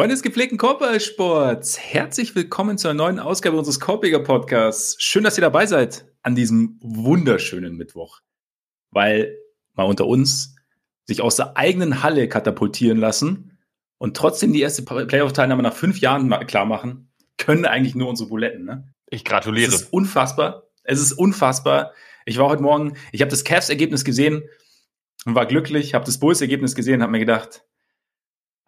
Freunde des gepflegten Korbballsports, herzlich willkommen zu einer neuen Ausgabe unseres Korbjäger Podcasts. Schön, dass ihr dabei seid an diesem wunderschönen Mittwoch. Weil mal unter uns sich aus der eigenen Halle katapultieren lassen und trotzdem die erste Playoff-Teilnahme nach fünf Jahren klar machen, können eigentlich nur unsere Buletten. Ne? Ich gratuliere. Es ist unfassbar. Es ist unfassbar. Ich war heute Morgen, ich habe das Cavs-Ergebnis gesehen und war glücklich, habe das Bulls-Ergebnis gesehen, habe mir gedacht,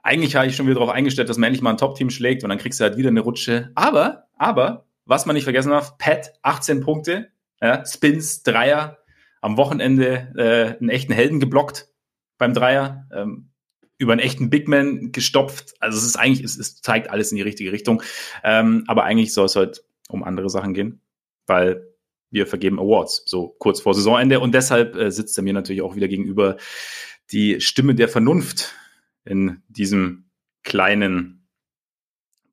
eigentlich habe ich schon wieder darauf eingestellt, dass man endlich mal ein Top-Team schlägt und dann kriegst du halt wieder eine Rutsche. Aber, aber, was man nicht vergessen darf, Pat, 18 Punkte, ja, Spins, Dreier, am Wochenende äh, einen echten Helden geblockt beim Dreier, ähm, über einen echten Big Man gestopft. Also es ist eigentlich, es, es zeigt alles in die richtige Richtung. Ähm, aber eigentlich soll es heute um andere Sachen gehen, weil wir vergeben Awards, so kurz vor Saisonende. Und deshalb äh, sitzt er mir natürlich auch wieder gegenüber die Stimme der Vernunft in diesem kleinen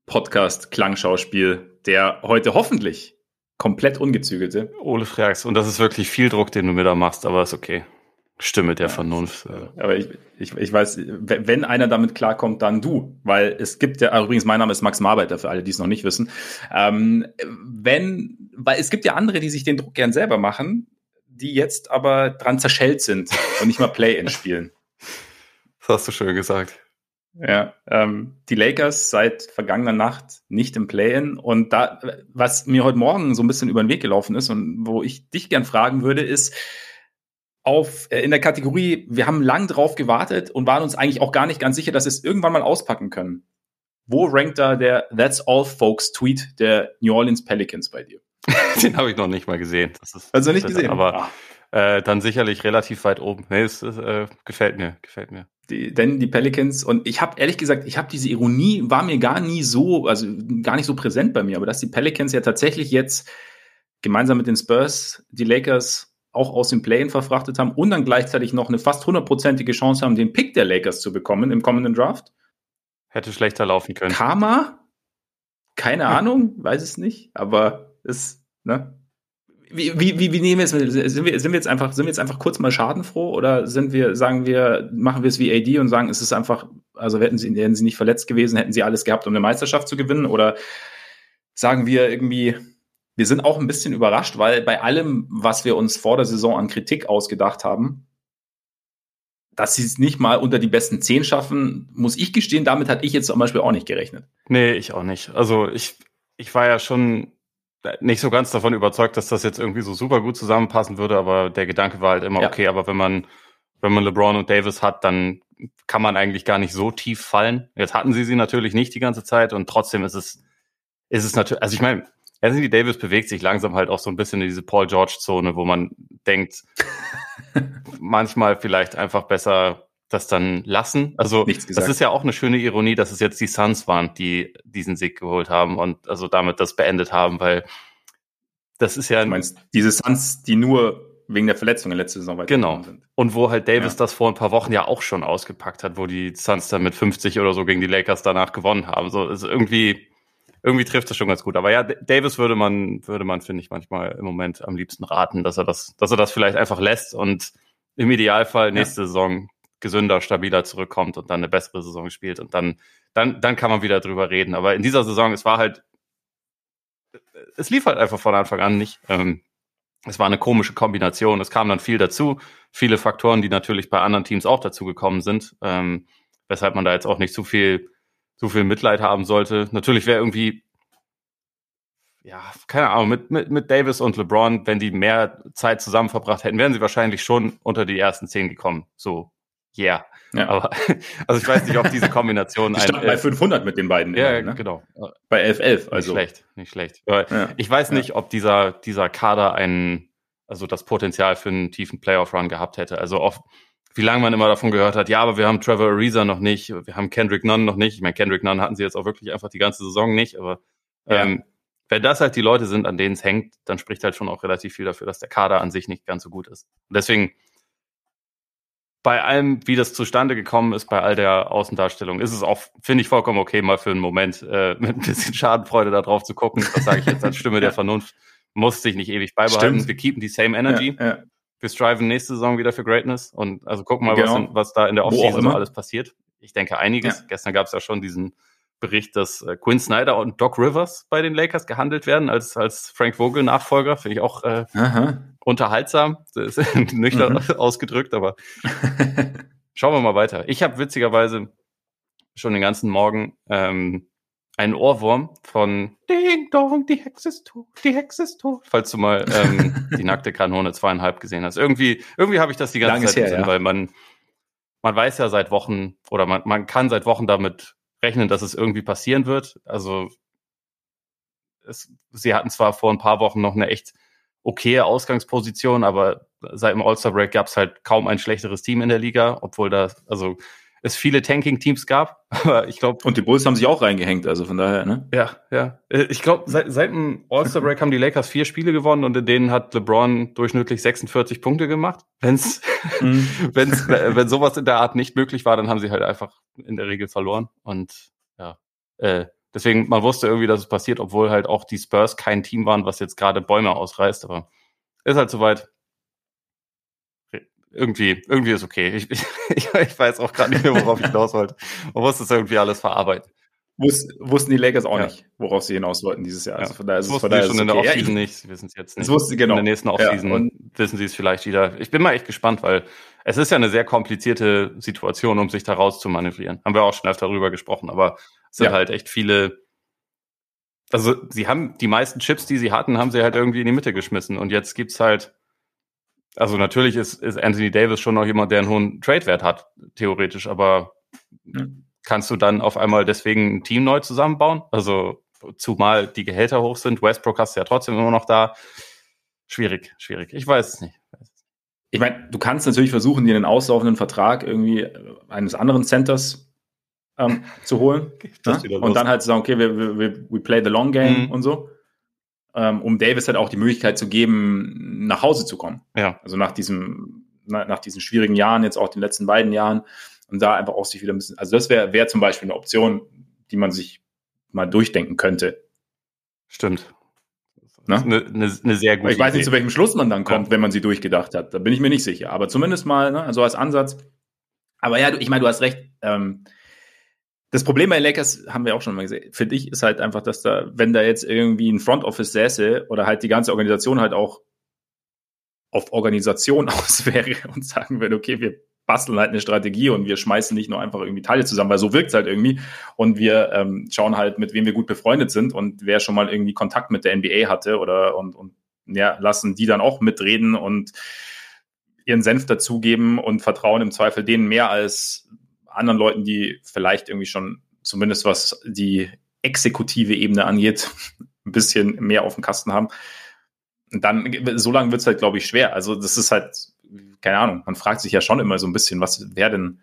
Podcast-Klangschauspiel, der heute hoffentlich komplett ungezügelte. Ole Frags, und das ist wirklich viel Druck, den du mir da machst, aber ist okay. Stimme der ja, Vernunft. Äh, aber ich, ich, ich weiß, wenn einer damit klarkommt, dann du. Weil es gibt ja, übrigens, mein Name ist Max Marbeiter, für alle, die es noch nicht wissen. Ähm, wenn, weil es gibt ja andere, die sich den Druck gern selber machen, die jetzt aber dran zerschellt sind und nicht mal Play-In spielen. Hast du schön gesagt. Ja, ähm, die Lakers seit vergangener Nacht nicht im Play-In und da, was mir heute Morgen so ein bisschen über den Weg gelaufen ist und wo ich dich gern fragen würde, ist auf äh, in der Kategorie, wir haben lang drauf gewartet und waren uns eigentlich auch gar nicht ganz sicher, dass wir es irgendwann mal auspacken können. Wo rankt da der That's All Folks Tweet der New Orleans Pelicans bei dir? Den habe ich noch nicht mal gesehen. Ist, also nicht gesehen. Aber ah. äh, dann sicherlich relativ weit oben. Nee, es, es äh, gefällt mir, gefällt mir die, denn die Pelicans und ich habe ehrlich gesagt, ich habe diese Ironie war mir gar nie so, also gar nicht so präsent bei mir, aber dass die Pelicans ja tatsächlich jetzt gemeinsam mit den Spurs die Lakers auch aus dem Play-in verfrachtet haben und dann gleichzeitig noch eine fast hundertprozentige Chance haben, den Pick der Lakers zu bekommen im kommenden Draft. Hätte schlechter laufen können. Karma? Keine Ahnung, weiß es nicht, aber ist, ne? Wie, wie, wie, nehmen wir es? Sind wir, sind wir jetzt einfach, sind wir jetzt einfach kurz mal schadenfroh oder sind wir, sagen wir, machen wir es wie AD und sagen, es ist einfach, also hätten sie, hätten sie nicht verletzt gewesen, hätten sie alles gehabt, um eine Meisterschaft zu gewinnen oder sagen wir irgendwie, wir sind auch ein bisschen überrascht, weil bei allem, was wir uns vor der Saison an Kritik ausgedacht haben, dass sie es nicht mal unter die besten zehn schaffen, muss ich gestehen, damit hatte ich jetzt zum Beispiel auch nicht gerechnet. Nee, ich auch nicht. Also ich, ich war ja schon nicht so ganz davon überzeugt, dass das jetzt irgendwie so super gut zusammenpassen würde, aber der Gedanke war halt immer, ja. okay, aber wenn man, wenn man LeBron und Davis hat, dann kann man eigentlich gar nicht so tief fallen. Jetzt hatten sie sie natürlich nicht die ganze Zeit und trotzdem ist es, ist es natürlich, also ich meine, Anthony Davis bewegt sich langsam halt auch so ein bisschen in diese Paul George Zone, wo man denkt, manchmal vielleicht einfach besser das dann lassen. Also das ist ja auch eine schöne Ironie, dass es jetzt die Suns waren, die diesen Sieg geholt haben und also damit das beendet haben, weil das ist ja. Du meinst diese Suns, die nur wegen der Verletzungen letzte Saison genau. sind. Und wo halt Davis ja. das vor ein paar Wochen ja auch schon ausgepackt hat, wo die Suns dann mit 50 oder so gegen die Lakers danach gewonnen haben. So ist irgendwie irgendwie trifft das schon ganz gut. Aber ja, Davis würde man würde man finde ich manchmal im Moment am liebsten raten, dass er das dass er das vielleicht einfach lässt und im Idealfall nächste ja. Saison gesünder, stabiler zurückkommt und dann eine bessere Saison spielt und dann, dann, dann kann man wieder drüber reden. Aber in dieser Saison, es war halt, es lief halt einfach von Anfang an nicht. Ähm, es war eine komische Kombination. Es kam dann viel dazu, viele Faktoren, die natürlich bei anderen Teams auch dazu gekommen sind, ähm, weshalb man da jetzt auch nicht zu viel, zu viel Mitleid haben sollte. Natürlich wäre irgendwie ja, keine Ahnung, mit, mit, mit Davis und LeBron, wenn die mehr Zeit zusammen verbracht hätten, wären sie wahrscheinlich schon unter die ersten zehn gekommen. So yeah. Ja. Aber, also ich weiß nicht, ob diese Kombination. Die ein, bei 500 mit den beiden. Ja, immer, ne? genau. Bei 11-11. Also. Nicht schlecht, nicht schlecht. Ja. Ich weiß nicht, ob dieser, dieser Kader ein, also das Potenzial für einen tiefen Playoff-Run gehabt hätte. Also oft, wie lange man immer davon gehört hat, ja, aber wir haben Trevor Ariza noch nicht, wir haben Kendrick Nunn noch nicht. Ich meine, Kendrick Nunn hatten sie jetzt auch wirklich einfach die ganze Saison nicht, aber ja. ähm, wenn das halt die Leute sind, an denen es hängt, dann spricht halt schon auch relativ viel dafür, dass der Kader an sich nicht ganz so gut ist. Und deswegen, bei allem, wie das zustande gekommen ist, bei all der Außendarstellung, ist es auch, finde ich, vollkommen okay, mal für einen Moment äh, mit ein bisschen Schadenfreude da drauf zu gucken. Das sage ich jetzt als Stimme der Vernunft. Muss sich nicht ewig beibehalten. Stimmt. Wir keepen die same energy. Ja, ja. Wir striven nächste Saison wieder für Greatness und also gucken mal, genau. was, was, da in der Offseason alles passiert. Ich denke einiges. Ja. Gestern gab es ja schon diesen Bericht, dass äh, Quinn Snyder und Doc Rivers bei den Lakers gehandelt werden als, als Frank Vogel Nachfolger. Finde ich auch äh, unterhaltsam. Das ist nüchtern mhm. ausgedrückt, aber schauen wir mal weiter. Ich habe witzigerweise schon den ganzen Morgen ähm, einen Ohrwurm von Ding Dong, die Hexe ist tot, die Hexe ist tot. Falls du mal ähm, die nackte Kanone zweieinhalb gesehen hast. Irgendwie, irgendwie habe ich das die ganze Lang Zeit her, ja. weil man, man weiß ja seit Wochen oder man, man kann seit Wochen damit rechnen, dass es irgendwie passieren wird. Also es, sie hatten zwar vor ein paar Wochen noch eine echt okaye Ausgangsposition, aber seit dem All-Star-Break gab es halt kaum ein schlechteres Team in der Liga, obwohl da, also es viele Tanking-Teams gab. Aber ich glaube. Und die Bulls haben sich auch reingehängt, also von daher, ne? Ja, ja. Äh, ich glaube, seit, seit dem All-Star-Break haben die Lakers vier Spiele gewonnen und in denen hat LeBron durchschnittlich 46 Punkte gemacht. Wenn's, mhm. wenn's, wenn sowas in der Art nicht möglich war, dann haben sie halt einfach in der Regel verloren. Und ja, äh, deswegen, man wusste irgendwie, dass es passiert, obwohl halt auch die Spurs kein Team waren, was jetzt gerade Bäume ausreißt, aber ist halt soweit irgendwie, irgendwie ist okay. Ich, ich, ich weiß auch gerade nicht mehr, worauf ich hinaus wollte. Man muss das irgendwie alles verarbeiten. Wus, wussten die Lakers auch ja. nicht, worauf sie hinaus wollten dieses Jahr. Also von daher ist es von daher schon in der okay. Offseason ja, nicht. Sie wissen es jetzt nicht. Das wusste, genau. In der nächsten Offseason ja, wissen sie es vielleicht wieder. Ich bin mal echt gespannt, weil es ist ja eine sehr komplizierte Situation, um sich da raus zu manövrieren. Haben wir auch schon öfter darüber gesprochen, aber es sind halt echt viele. Also sie haben die meisten Chips, die sie hatten, haben sie halt irgendwie in die Mitte geschmissen. Und jetzt gibt's halt also natürlich ist, ist Anthony Davis schon noch jemand, der einen hohen Trade-Wert hat, theoretisch, aber mhm. kannst du dann auf einmal deswegen ein Team neu zusammenbauen? Also zumal die Gehälter hoch sind, Westbrook hast du ja trotzdem immer noch da. Schwierig, schwierig. Ich weiß es nicht. Ich meine, du kannst natürlich versuchen, dir einen auslaufenden Vertrag irgendwie eines anderen Centers ähm, zu holen. Ne? Und dann halt zu sagen, okay, wir, wir, we play the long game mhm. und so um Davis halt auch die Möglichkeit zu geben, nach Hause zu kommen. Ja. Also nach diesem, na, nach diesen schwierigen Jahren, jetzt auch den letzten beiden Jahren, und da einfach auch sich wieder ein bisschen, also das wäre wär zum Beispiel eine Option, die man sich mal durchdenken könnte. Stimmt. Ne? Eine, eine, eine sehr gute Ich weiß nicht, zu welchem Schluss man dann kommt, ja. wenn man sie durchgedacht hat. Da bin ich mir nicht sicher. Aber zumindest mal, ne, also als Ansatz. Aber ja, du, ich meine, du hast recht. Ähm, das Problem bei Lakers haben wir auch schon mal gesehen. Für dich ist halt einfach, dass da, wenn da jetzt irgendwie ein Front Office säße oder halt die ganze Organisation halt auch auf Organisation aus wäre und sagen würde, okay, wir basteln halt eine Strategie und wir schmeißen nicht nur einfach irgendwie Teile zusammen, weil so wirkt es halt irgendwie. Und wir ähm, schauen halt, mit wem wir gut befreundet sind und wer schon mal irgendwie Kontakt mit der NBA hatte oder und, und ja, lassen die dann auch mitreden und ihren Senf dazugeben und vertrauen im Zweifel denen mehr als anderen Leuten, die vielleicht irgendwie schon zumindest was die exekutive Ebene angeht, ein bisschen mehr auf dem Kasten haben. Und dann, so lange wird es halt, glaube ich, schwer. Also, das ist halt, keine Ahnung, man fragt sich ja schon immer so ein bisschen, was wäre denn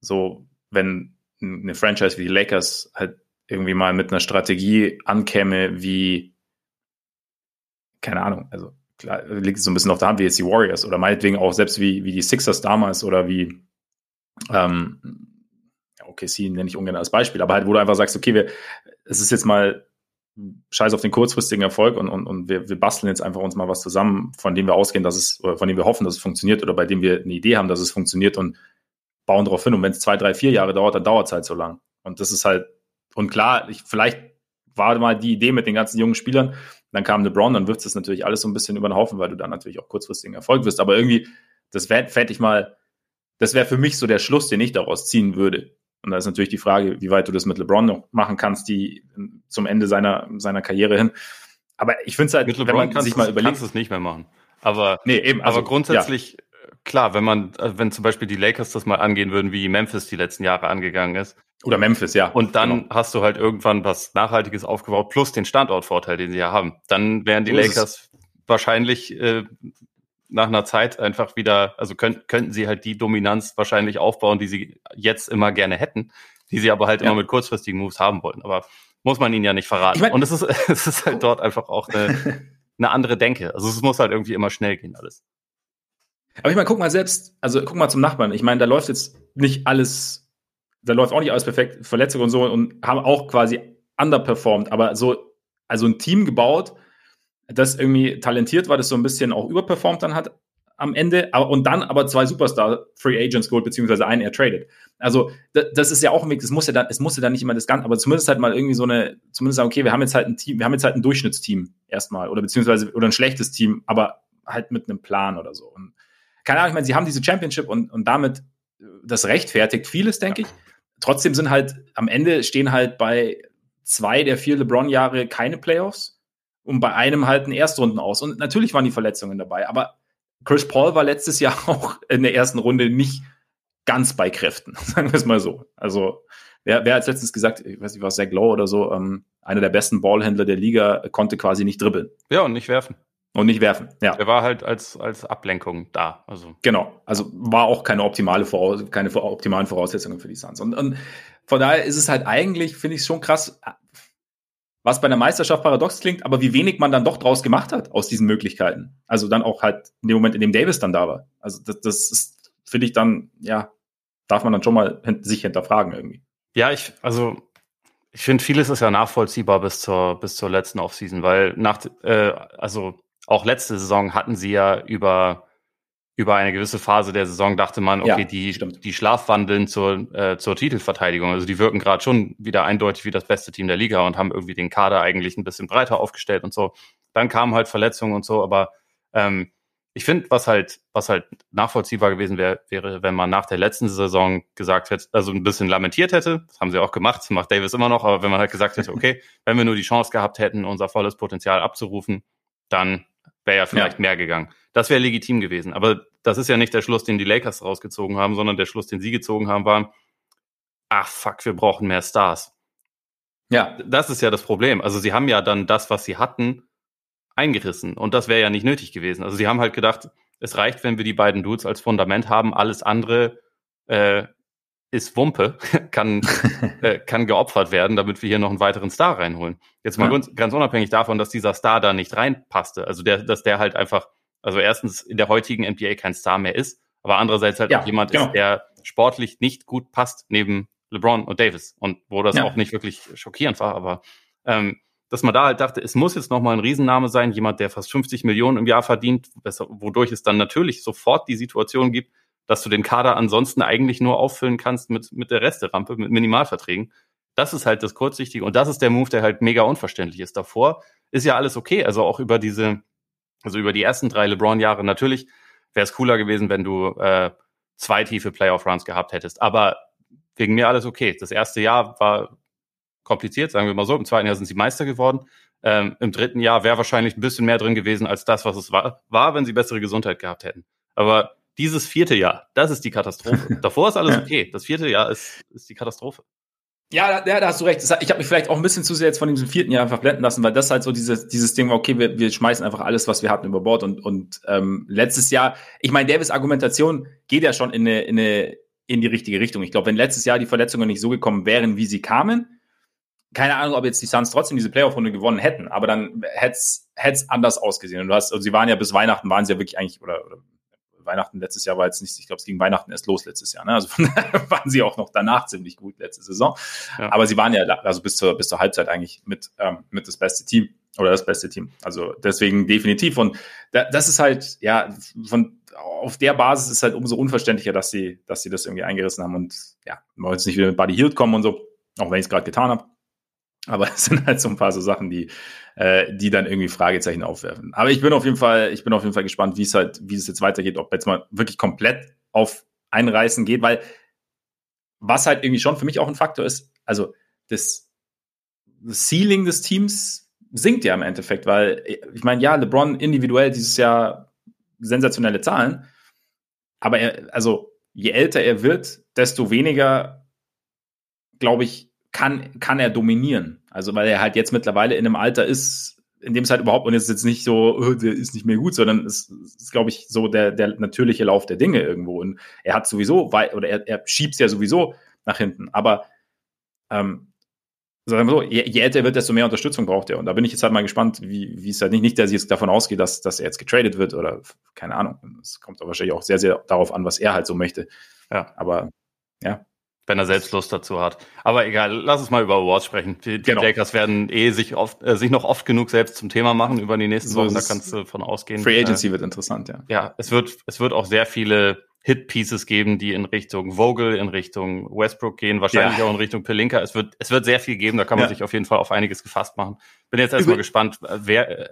so, wenn eine Franchise wie die Lakers halt irgendwie mal mit einer Strategie ankäme, wie, keine Ahnung, also klar, liegt es so ein bisschen auf der Hand, wie jetzt die Warriors oder meinetwegen auch selbst wie, wie die Sixers damals oder wie ähm, okay, sie nenne ich ungern als Beispiel, aber halt, wo du einfach sagst, okay, wir, es ist jetzt mal scheiß auf den kurzfristigen Erfolg und, und, und wir, wir basteln jetzt einfach uns mal was zusammen, von dem wir ausgehen, dass es, oder von dem wir hoffen, dass es funktioniert oder bei dem wir eine Idee haben, dass es funktioniert und bauen darauf hin. Und wenn es zwei, drei, vier Jahre dauert, dann dauert es halt so lang. Und das ist halt, und klar, ich, vielleicht war mal die Idee mit den ganzen jungen Spielern, dann kam LeBron, dann wirft es natürlich alles so ein bisschen über den Haufen, weil du dann natürlich auch kurzfristigen Erfolg wirst. Aber irgendwie, das fände ich mal, das wäre für mich so der Schluss, den ich daraus ziehen würde. Und da ist natürlich die Frage, wie weit du das mit LeBron noch machen kannst, die zum Ende seiner, seiner Karriere hin. Aber ich finde es halt, mit LeBron wenn man sich mal überlegt. kannst du es nicht mehr machen. Aber, nee, eben, also, aber grundsätzlich, ja. klar, wenn man, wenn zum Beispiel die Lakers das mal angehen würden, wie Memphis die letzten Jahre angegangen ist. Oder Memphis, ja. Und dann genau. hast du halt irgendwann was Nachhaltiges aufgebaut, plus den Standortvorteil, den sie ja haben. Dann wären die so Lakers wahrscheinlich äh, nach einer Zeit einfach wieder, also könnt, könnten sie halt die Dominanz wahrscheinlich aufbauen, die sie jetzt immer gerne hätten, die sie aber halt ja. immer mit kurzfristigen Moves haben wollen. Aber muss man ihnen ja nicht verraten. Ich mein, Und es ist, es ist halt dort einfach auch eine, eine andere Denke. Also es muss halt irgendwie immer schnell gehen alles. Aber ich meine, guck mal selbst, also guck mal zum Nachbarn. Ich meine, da läuft jetzt nicht alles, da läuft auch nicht alles perfekt, Verletzungen und so und haben auch quasi underperformed, aber so, also ein Team gebaut, das irgendwie talentiert war, das so ein bisschen auch überperformt dann hat, am Ende aber, und dann aber zwei Superstar Free Agents geholt, beziehungsweise einen er traded. Also das ist ja auch ein Weg, es muss ja dann, es muss ja dann nicht immer das Ganze, aber zumindest halt mal irgendwie so eine, zumindest sagen, okay, wir haben jetzt halt ein Team, wir haben jetzt halt ein Durchschnittsteam erstmal oder beziehungsweise oder ein schlechtes Team, aber halt mit einem Plan oder so. Und keine Ahnung, ich meine, sie haben diese Championship und, und damit das rechtfertigt vieles, denke ich. Trotzdem sind halt am Ende stehen halt bei zwei der vier LeBron-Jahre keine Playoffs und bei einem halt ein Erstrunden aus. Und natürlich waren die Verletzungen dabei, aber Chris Paul war letztes Jahr auch in der ersten Runde nicht ganz bei Kräften, sagen wir es mal so. Also, wer, wer hat letztens gesagt, ich weiß nicht, was Zach Lowe oder so, ähm, einer der besten Ballhändler der Liga, konnte quasi nicht dribbeln. Ja, und nicht werfen. Und nicht werfen, ja. Er war halt als, als Ablenkung da. Also. Genau. Also war auch keine optimale Voraus keine optimalen Voraussetzungen für die Suns. Und, und von daher ist es halt eigentlich, finde ich schon krass, was bei einer Meisterschaft paradox klingt, aber wie wenig man dann doch draus gemacht hat aus diesen Möglichkeiten. Also dann auch halt in dem Moment, in dem Davis dann da war. Also das, das ist, finde ich dann, ja, darf man dann schon mal sich hinterfragen irgendwie. Ja, ich, also ich finde, vieles ist ja nachvollziehbar bis zur, bis zur letzten Offseason, weil nach, äh, also auch letzte Saison hatten sie ja über, über eine gewisse Phase der Saison dachte man, okay, ja, die, die schlafwandeln zur, äh, zur Titelverteidigung. Also die wirken gerade schon wieder eindeutig wie das beste Team der Liga und haben irgendwie den Kader eigentlich ein bisschen breiter aufgestellt und so. Dann kamen halt Verletzungen und so, aber ähm, ich finde, was halt, was halt nachvollziehbar gewesen wäre, wäre, wenn man nach der letzten Saison gesagt hätte, also ein bisschen lamentiert hätte, das haben sie auch gemacht, das macht Davis immer noch, aber wenn man halt gesagt hätte, okay, wenn wir nur die Chance gehabt hätten, unser volles Potenzial abzurufen, dann wäre ja vielleicht ja. mehr gegangen. Das wäre legitim gewesen. Aber das ist ja nicht der Schluss, den die Lakers rausgezogen haben, sondern der Schluss, den sie gezogen haben, war, ach fuck, wir brauchen mehr Stars. Ja. Das ist ja das Problem. Also sie haben ja dann das, was sie hatten, eingerissen. Und das wäre ja nicht nötig gewesen. Also sie haben halt gedacht, es reicht, wenn wir die beiden Dudes als Fundament haben. Alles andere äh, ist Wumpe, kann, äh, kann geopfert werden, damit wir hier noch einen weiteren Star reinholen. Jetzt mal ja. ganz, ganz unabhängig davon, dass dieser Star da nicht reinpasste. Also der, dass der halt einfach, also erstens in der heutigen NBA kein Star mehr ist, aber andererseits halt ja, auch jemand genau. ist, der sportlich nicht gut passt neben LeBron und Davis. Und wo das ja. auch nicht wirklich schockierend war, aber ähm, dass man da halt dachte, es muss jetzt nochmal ein Riesenname sein, jemand, der fast 50 Millionen im Jahr verdient, wodurch es dann natürlich sofort die Situation gibt, dass du den Kader ansonsten eigentlich nur auffüllen kannst mit, mit der Resterampe, mit Minimalverträgen. Das ist halt das Kurzsichtige und das ist der Move, der halt mega unverständlich ist. Davor ist ja alles okay, also auch über diese, also über die ersten drei LeBron-Jahre. Natürlich wäre es cooler gewesen, wenn du äh, zwei tiefe Playoff-Runs gehabt hättest, aber wegen mir alles okay. Das erste Jahr war kompliziert, sagen wir mal so. Im zweiten Jahr sind sie Meister geworden. Ähm, Im dritten Jahr wäre wahrscheinlich ein bisschen mehr drin gewesen als das, was es war, war, wenn sie bessere Gesundheit gehabt hätten. Aber dieses vierte Jahr, das ist die Katastrophe. Davor ist alles okay. Das vierte Jahr ist, ist die Katastrophe. Ja, da, da hast du recht. Ich habe mich vielleicht auch ein bisschen zu sehr jetzt von diesem vierten Jahr einfach blenden lassen, weil das halt so dieses, dieses Ding war, okay, wir, wir schmeißen einfach alles, was wir hatten, über Bord. Und, und ähm, letztes Jahr, ich meine, Davis Argumentation geht ja schon in eine, in eine in die richtige Richtung. Ich glaube, wenn letztes Jahr die Verletzungen nicht so gekommen wären, wie sie kamen, keine Ahnung, ob jetzt die Suns trotzdem diese Playoff-Runde gewonnen hätten, aber dann hätte es anders ausgesehen. Und du hast, also sie waren ja bis Weihnachten, waren sie ja wirklich eigentlich, oder, oder Weihnachten letztes Jahr war jetzt nicht, ich glaube, es ging Weihnachten erst los letztes Jahr. Ne? Also von daher waren sie auch noch danach ziemlich gut letzte Saison. Ja. Aber sie waren ja also bis zur, bis zur Halbzeit eigentlich mit, ähm, mit das beste Team oder das beste Team. Also deswegen definitiv. Und da, das ist halt, ja, von auf der Basis ist halt umso unverständlicher, dass sie, dass sie das irgendwie eingerissen haben. Und ja, wir wollen jetzt nicht wieder mit Buddy Hield kommen und so, auch wenn ich es gerade getan habe. Aber es sind halt so ein paar so Sachen, die, äh, die dann irgendwie Fragezeichen aufwerfen. Aber ich bin auf jeden Fall, ich bin auf jeden Fall gespannt, wie es halt, wie es jetzt weitergeht, ob jetzt mal wirklich komplett auf Einreißen geht, weil was halt irgendwie schon für mich auch ein Faktor ist, also das, das Ceiling des Teams sinkt ja im Endeffekt, weil ich meine, ja, LeBron individuell dieses Jahr sensationelle Zahlen, aber er, also je älter er wird, desto weniger, glaube ich, kann, kann er dominieren. Also weil er halt jetzt mittlerweile in einem Alter ist, in dem es halt überhaupt, und es ist jetzt nicht so, oh, der ist nicht mehr gut, sondern es ist, glaube ich, so der, der natürliche Lauf der Dinge irgendwo. Und er hat sowieso, oder er, er schiebt es ja sowieso nach hinten. Aber ähm, sagen wir so, je, je, älter er wird, desto mehr Unterstützung braucht er. Und da bin ich jetzt halt mal gespannt, wie, wie es halt nicht, nicht, dass ich jetzt davon ausgehe, dass, dass er jetzt getradet wird oder keine Ahnung. Es kommt aber wahrscheinlich auch sehr, sehr darauf an, was er halt so möchte. Ja. Aber ja. Wenn er selbst Lust dazu hat. Aber egal, lass uns mal über Awards sprechen. Die, genau. die Lakers werden eh sich oft, äh, sich noch oft genug selbst zum Thema machen über die nächsten so Wochen. Da kannst du von ausgehen. Free Agency äh, wird interessant, ja. Ja, es wird, es wird auch sehr viele Hit-Pieces geben, die in Richtung Vogel, in Richtung Westbrook gehen, wahrscheinlich ja. auch in Richtung Pelinka. Es wird, es wird sehr viel geben, da kann man ja. sich auf jeden Fall auf einiges gefasst machen. Bin jetzt erstmal gespannt, wer, äh,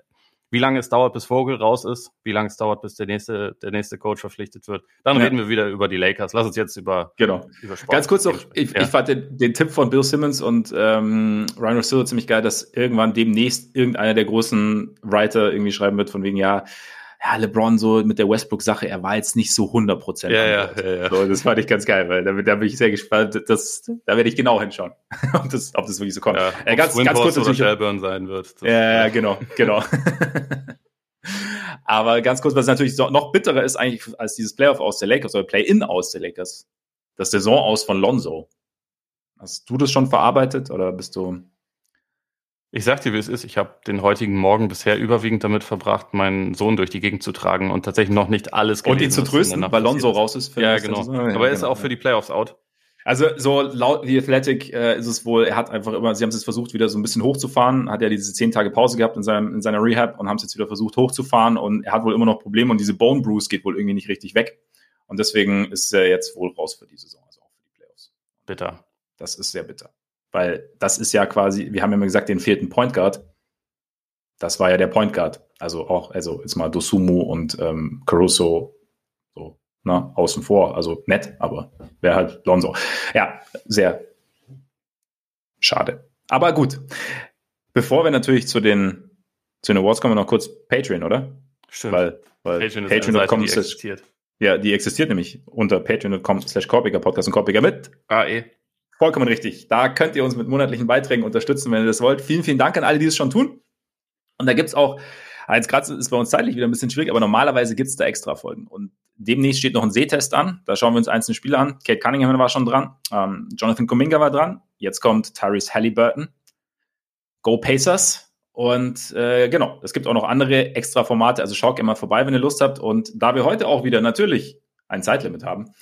wie lange es dauert, bis Vogel raus ist, wie lange es dauert, bis der nächste, der nächste Coach verpflichtet wird. Dann ja. reden wir wieder über die Lakers. Lass uns jetzt über, genau. über Sport Ganz kurz noch, ich, ja. ich fand den, den, Tipp von Bill Simmons und ähm, Ryan Rosillo ziemlich geil, dass irgendwann demnächst irgendeiner der großen Writer irgendwie schreiben wird, von wegen, ja, ja, LeBron so mit der Westbrook-Sache, er war jetzt nicht so 100% ja, ja, ja, ja. So, das fand ich ganz geil, weil da, da bin ich sehr gespannt. Das, da werde ich genau hinschauen, ob, das, ob das wirklich so kommt. Ja, äh, ganz, ganz kurz natürlich. Shelburne sein wird. Ja, genau, genau. Aber ganz kurz, was natürlich noch bitterer ist eigentlich als dieses Playoff aus der Lakers oder Play-In aus der Lakers, das Saison aus von Lonzo. Hast du das schon verarbeitet oder bist du ich sag dir, wie es ist. Ich habe den heutigen Morgen bisher überwiegend damit verbracht, meinen Sohn durch die Gegend zu tragen und tatsächlich noch nicht alles gelesen, Und ihn zu trösten, weil Lonzo raus ist. Für ja, genau. Aber er genau. ist auch für die Playoffs out. Also so laut die Athletic äh, ist es wohl, er hat einfach immer, sie haben es versucht, wieder so ein bisschen hochzufahren, hat ja diese zehn Tage Pause gehabt in, seinem, in seiner Rehab und haben es jetzt wieder versucht hochzufahren und er hat wohl immer noch Probleme und diese Bone Bruise geht wohl irgendwie nicht richtig weg. Und deswegen ist er jetzt wohl raus für die Saison, also auch für die Playoffs. Bitter. Das ist sehr bitter. Weil das ist ja quasi, wir haben ja immer gesagt, den vierten Point Guard. Das war ja der Point Guard. Also auch, also jetzt mal Dosumu und ähm, Caruso so, ne, außen vor. Also nett, aber wäre halt Lonzo. Ja, sehr schade. Aber gut. Bevor wir natürlich zu den, zu den Awards kommen, noch kurz Patreon, oder? Stimmt. Weil, weil Patreon.com Patreon die existiert. Ja, die existiert nämlich unter patreon.com slash Podcast und Korpiger mit AE. Vollkommen richtig. Da könnt ihr uns mit monatlichen Beiträgen unterstützen, wenn ihr das wollt. Vielen, vielen Dank an alle, die es schon tun. Und da gibt's auch, jetzt gerade ist bei uns zeitlich wieder ein bisschen schwierig, aber normalerweise gibt's da extra Folgen. Und demnächst steht noch ein Sehtest an. Da schauen wir uns einzelne Spiele an. Kate Cunningham war schon dran. Ähm, Jonathan Kuminga war dran. Jetzt kommt Tyrese Halliburton. Go Pacers. Und äh, genau, es gibt auch noch andere extra Formate. Also schaut immer vorbei, wenn ihr Lust habt. Und da wir heute auch wieder natürlich ein Zeitlimit haben,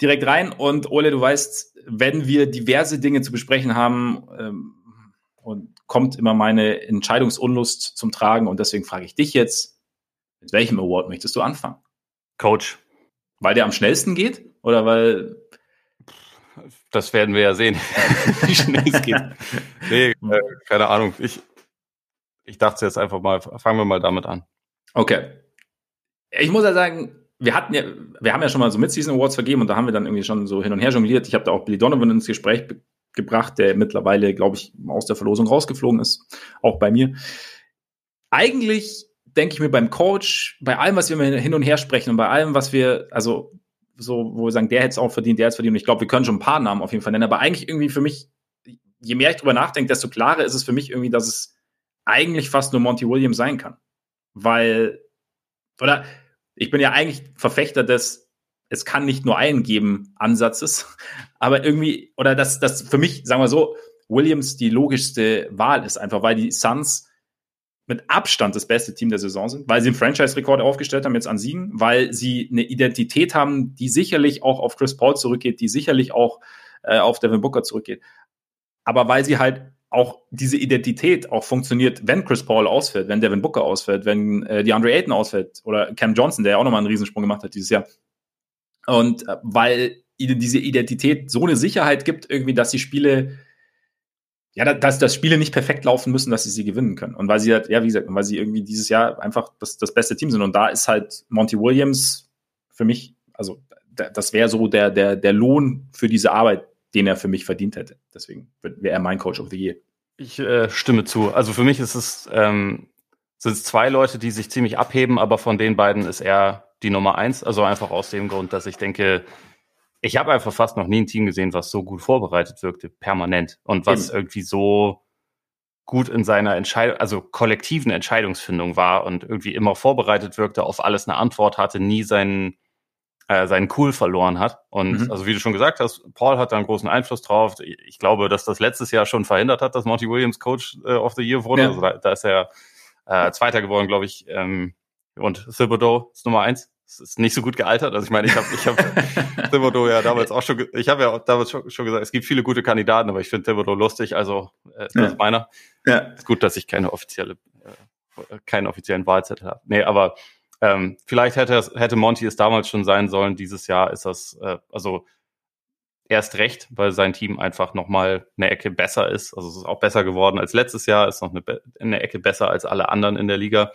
direkt rein. Und Ole, du weißt, wenn wir diverse Dinge zu besprechen haben, ähm, und kommt immer meine Entscheidungsunlust zum Tragen. Und deswegen frage ich dich jetzt, mit welchem Award möchtest du anfangen? Coach. Weil der am schnellsten geht? Oder weil. Das werden wir ja sehen, wie schnell es geht. nee, äh, keine Ahnung. Ich, ich dachte jetzt einfach mal, fangen wir mal damit an. Okay. Ich muss ja sagen, wir hatten ja, wir haben ja schon mal so Mid-Season Awards vergeben und da haben wir dann irgendwie schon so hin und her jongliert. Ich habe da auch Billy Donovan ins Gespräch gebracht, der mittlerweile, glaube ich, aus der Verlosung rausgeflogen ist, auch bei mir. Eigentlich denke ich mir beim Coach, bei allem, was wir hin und her sprechen und bei allem, was wir, also so, wo wir sagen, der hätte es auch verdient, der hätte es verdient. Und ich glaube, wir können schon ein paar Namen auf jeden Fall nennen, aber eigentlich irgendwie für mich, je mehr ich drüber nachdenke, desto klarer ist es für mich irgendwie, dass es eigentlich fast nur Monty Williams sein kann. Weil, oder ich bin ja eigentlich Verfechter des, es kann nicht nur einen geben Ansatzes, aber irgendwie, oder das, das für mich, sagen wir so, Williams die logischste Wahl ist, einfach weil die Suns mit Abstand das beste Team der Saison sind, weil sie einen Franchise-Rekord aufgestellt haben jetzt an Siegen, weil sie eine Identität haben, die sicherlich auch auf Chris Paul zurückgeht, die sicherlich auch äh, auf Devin Booker zurückgeht. Aber weil sie halt auch diese Identität auch funktioniert, wenn Chris Paul ausfällt, wenn Devin Booker ausfällt, wenn äh, DeAndre Ayton ausfällt oder Cam Johnson, der ja auch nochmal einen Riesensprung gemacht hat dieses Jahr. Und äh, weil ihnen diese Identität so eine Sicherheit gibt, irgendwie, dass die Spiele, ja, dass, dass Spiele nicht perfekt laufen müssen, dass sie sie gewinnen können. Und weil sie halt, ja, wie gesagt, weil sie irgendwie dieses Jahr einfach das, das beste Team sind. Und da ist halt Monty Williams für mich, also das wäre so der, der, der Lohn für diese Arbeit, den er für mich verdient hätte. Deswegen wäre er mein Coach of the Year. Ich äh, stimme zu. Also für mich ist es, ähm, sind es zwei Leute, die sich ziemlich abheben, aber von den beiden ist er die Nummer eins. Also einfach aus dem Grund, dass ich denke, ich habe einfach fast noch nie ein Team gesehen, was so gut vorbereitet wirkte, permanent. Und was Eben. irgendwie so gut in seiner Entscheidung, also kollektiven Entscheidungsfindung war und irgendwie immer vorbereitet wirkte, auf alles eine Antwort hatte, nie seinen äh, seinen Cool verloren hat. Und mhm. also wie du schon gesagt hast, Paul hat da einen großen Einfluss drauf. Ich glaube, dass das letztes Jahr schon verhindert hat, dass Monty Williams Coach äh, of the Year wurde. Ja. Also da, da ist er äh, Zweiter geworden, glaube ich. Ähm, und Thibodeau ist Nummer eins. es ist nicht so gut gealtert. Also ich meine, ich habe ich hab Thibodeau ja damals auch schon, ich habe ja damals schon, schon, gesagt, es gibt viele gute Kandidaten, aber ich finde Thibodeau lustig, also äh, das ja. ist meiner. Ja. Ist gut, dass ich keine offizielle, äh, keinen offiziellen Wahlzettel habe. Nee, aber ähm, vielleicht hätte, hätte Monty es damals schon sein sollen. Dieses Jahr ist das, äh, also erst recht, weil sein Team einfach nochmal eine Ecke besser ist. Also es ist auch besser geworden als letztes Jahr, ist noch eine, eine Ecke besser als alle anderen in der Liga.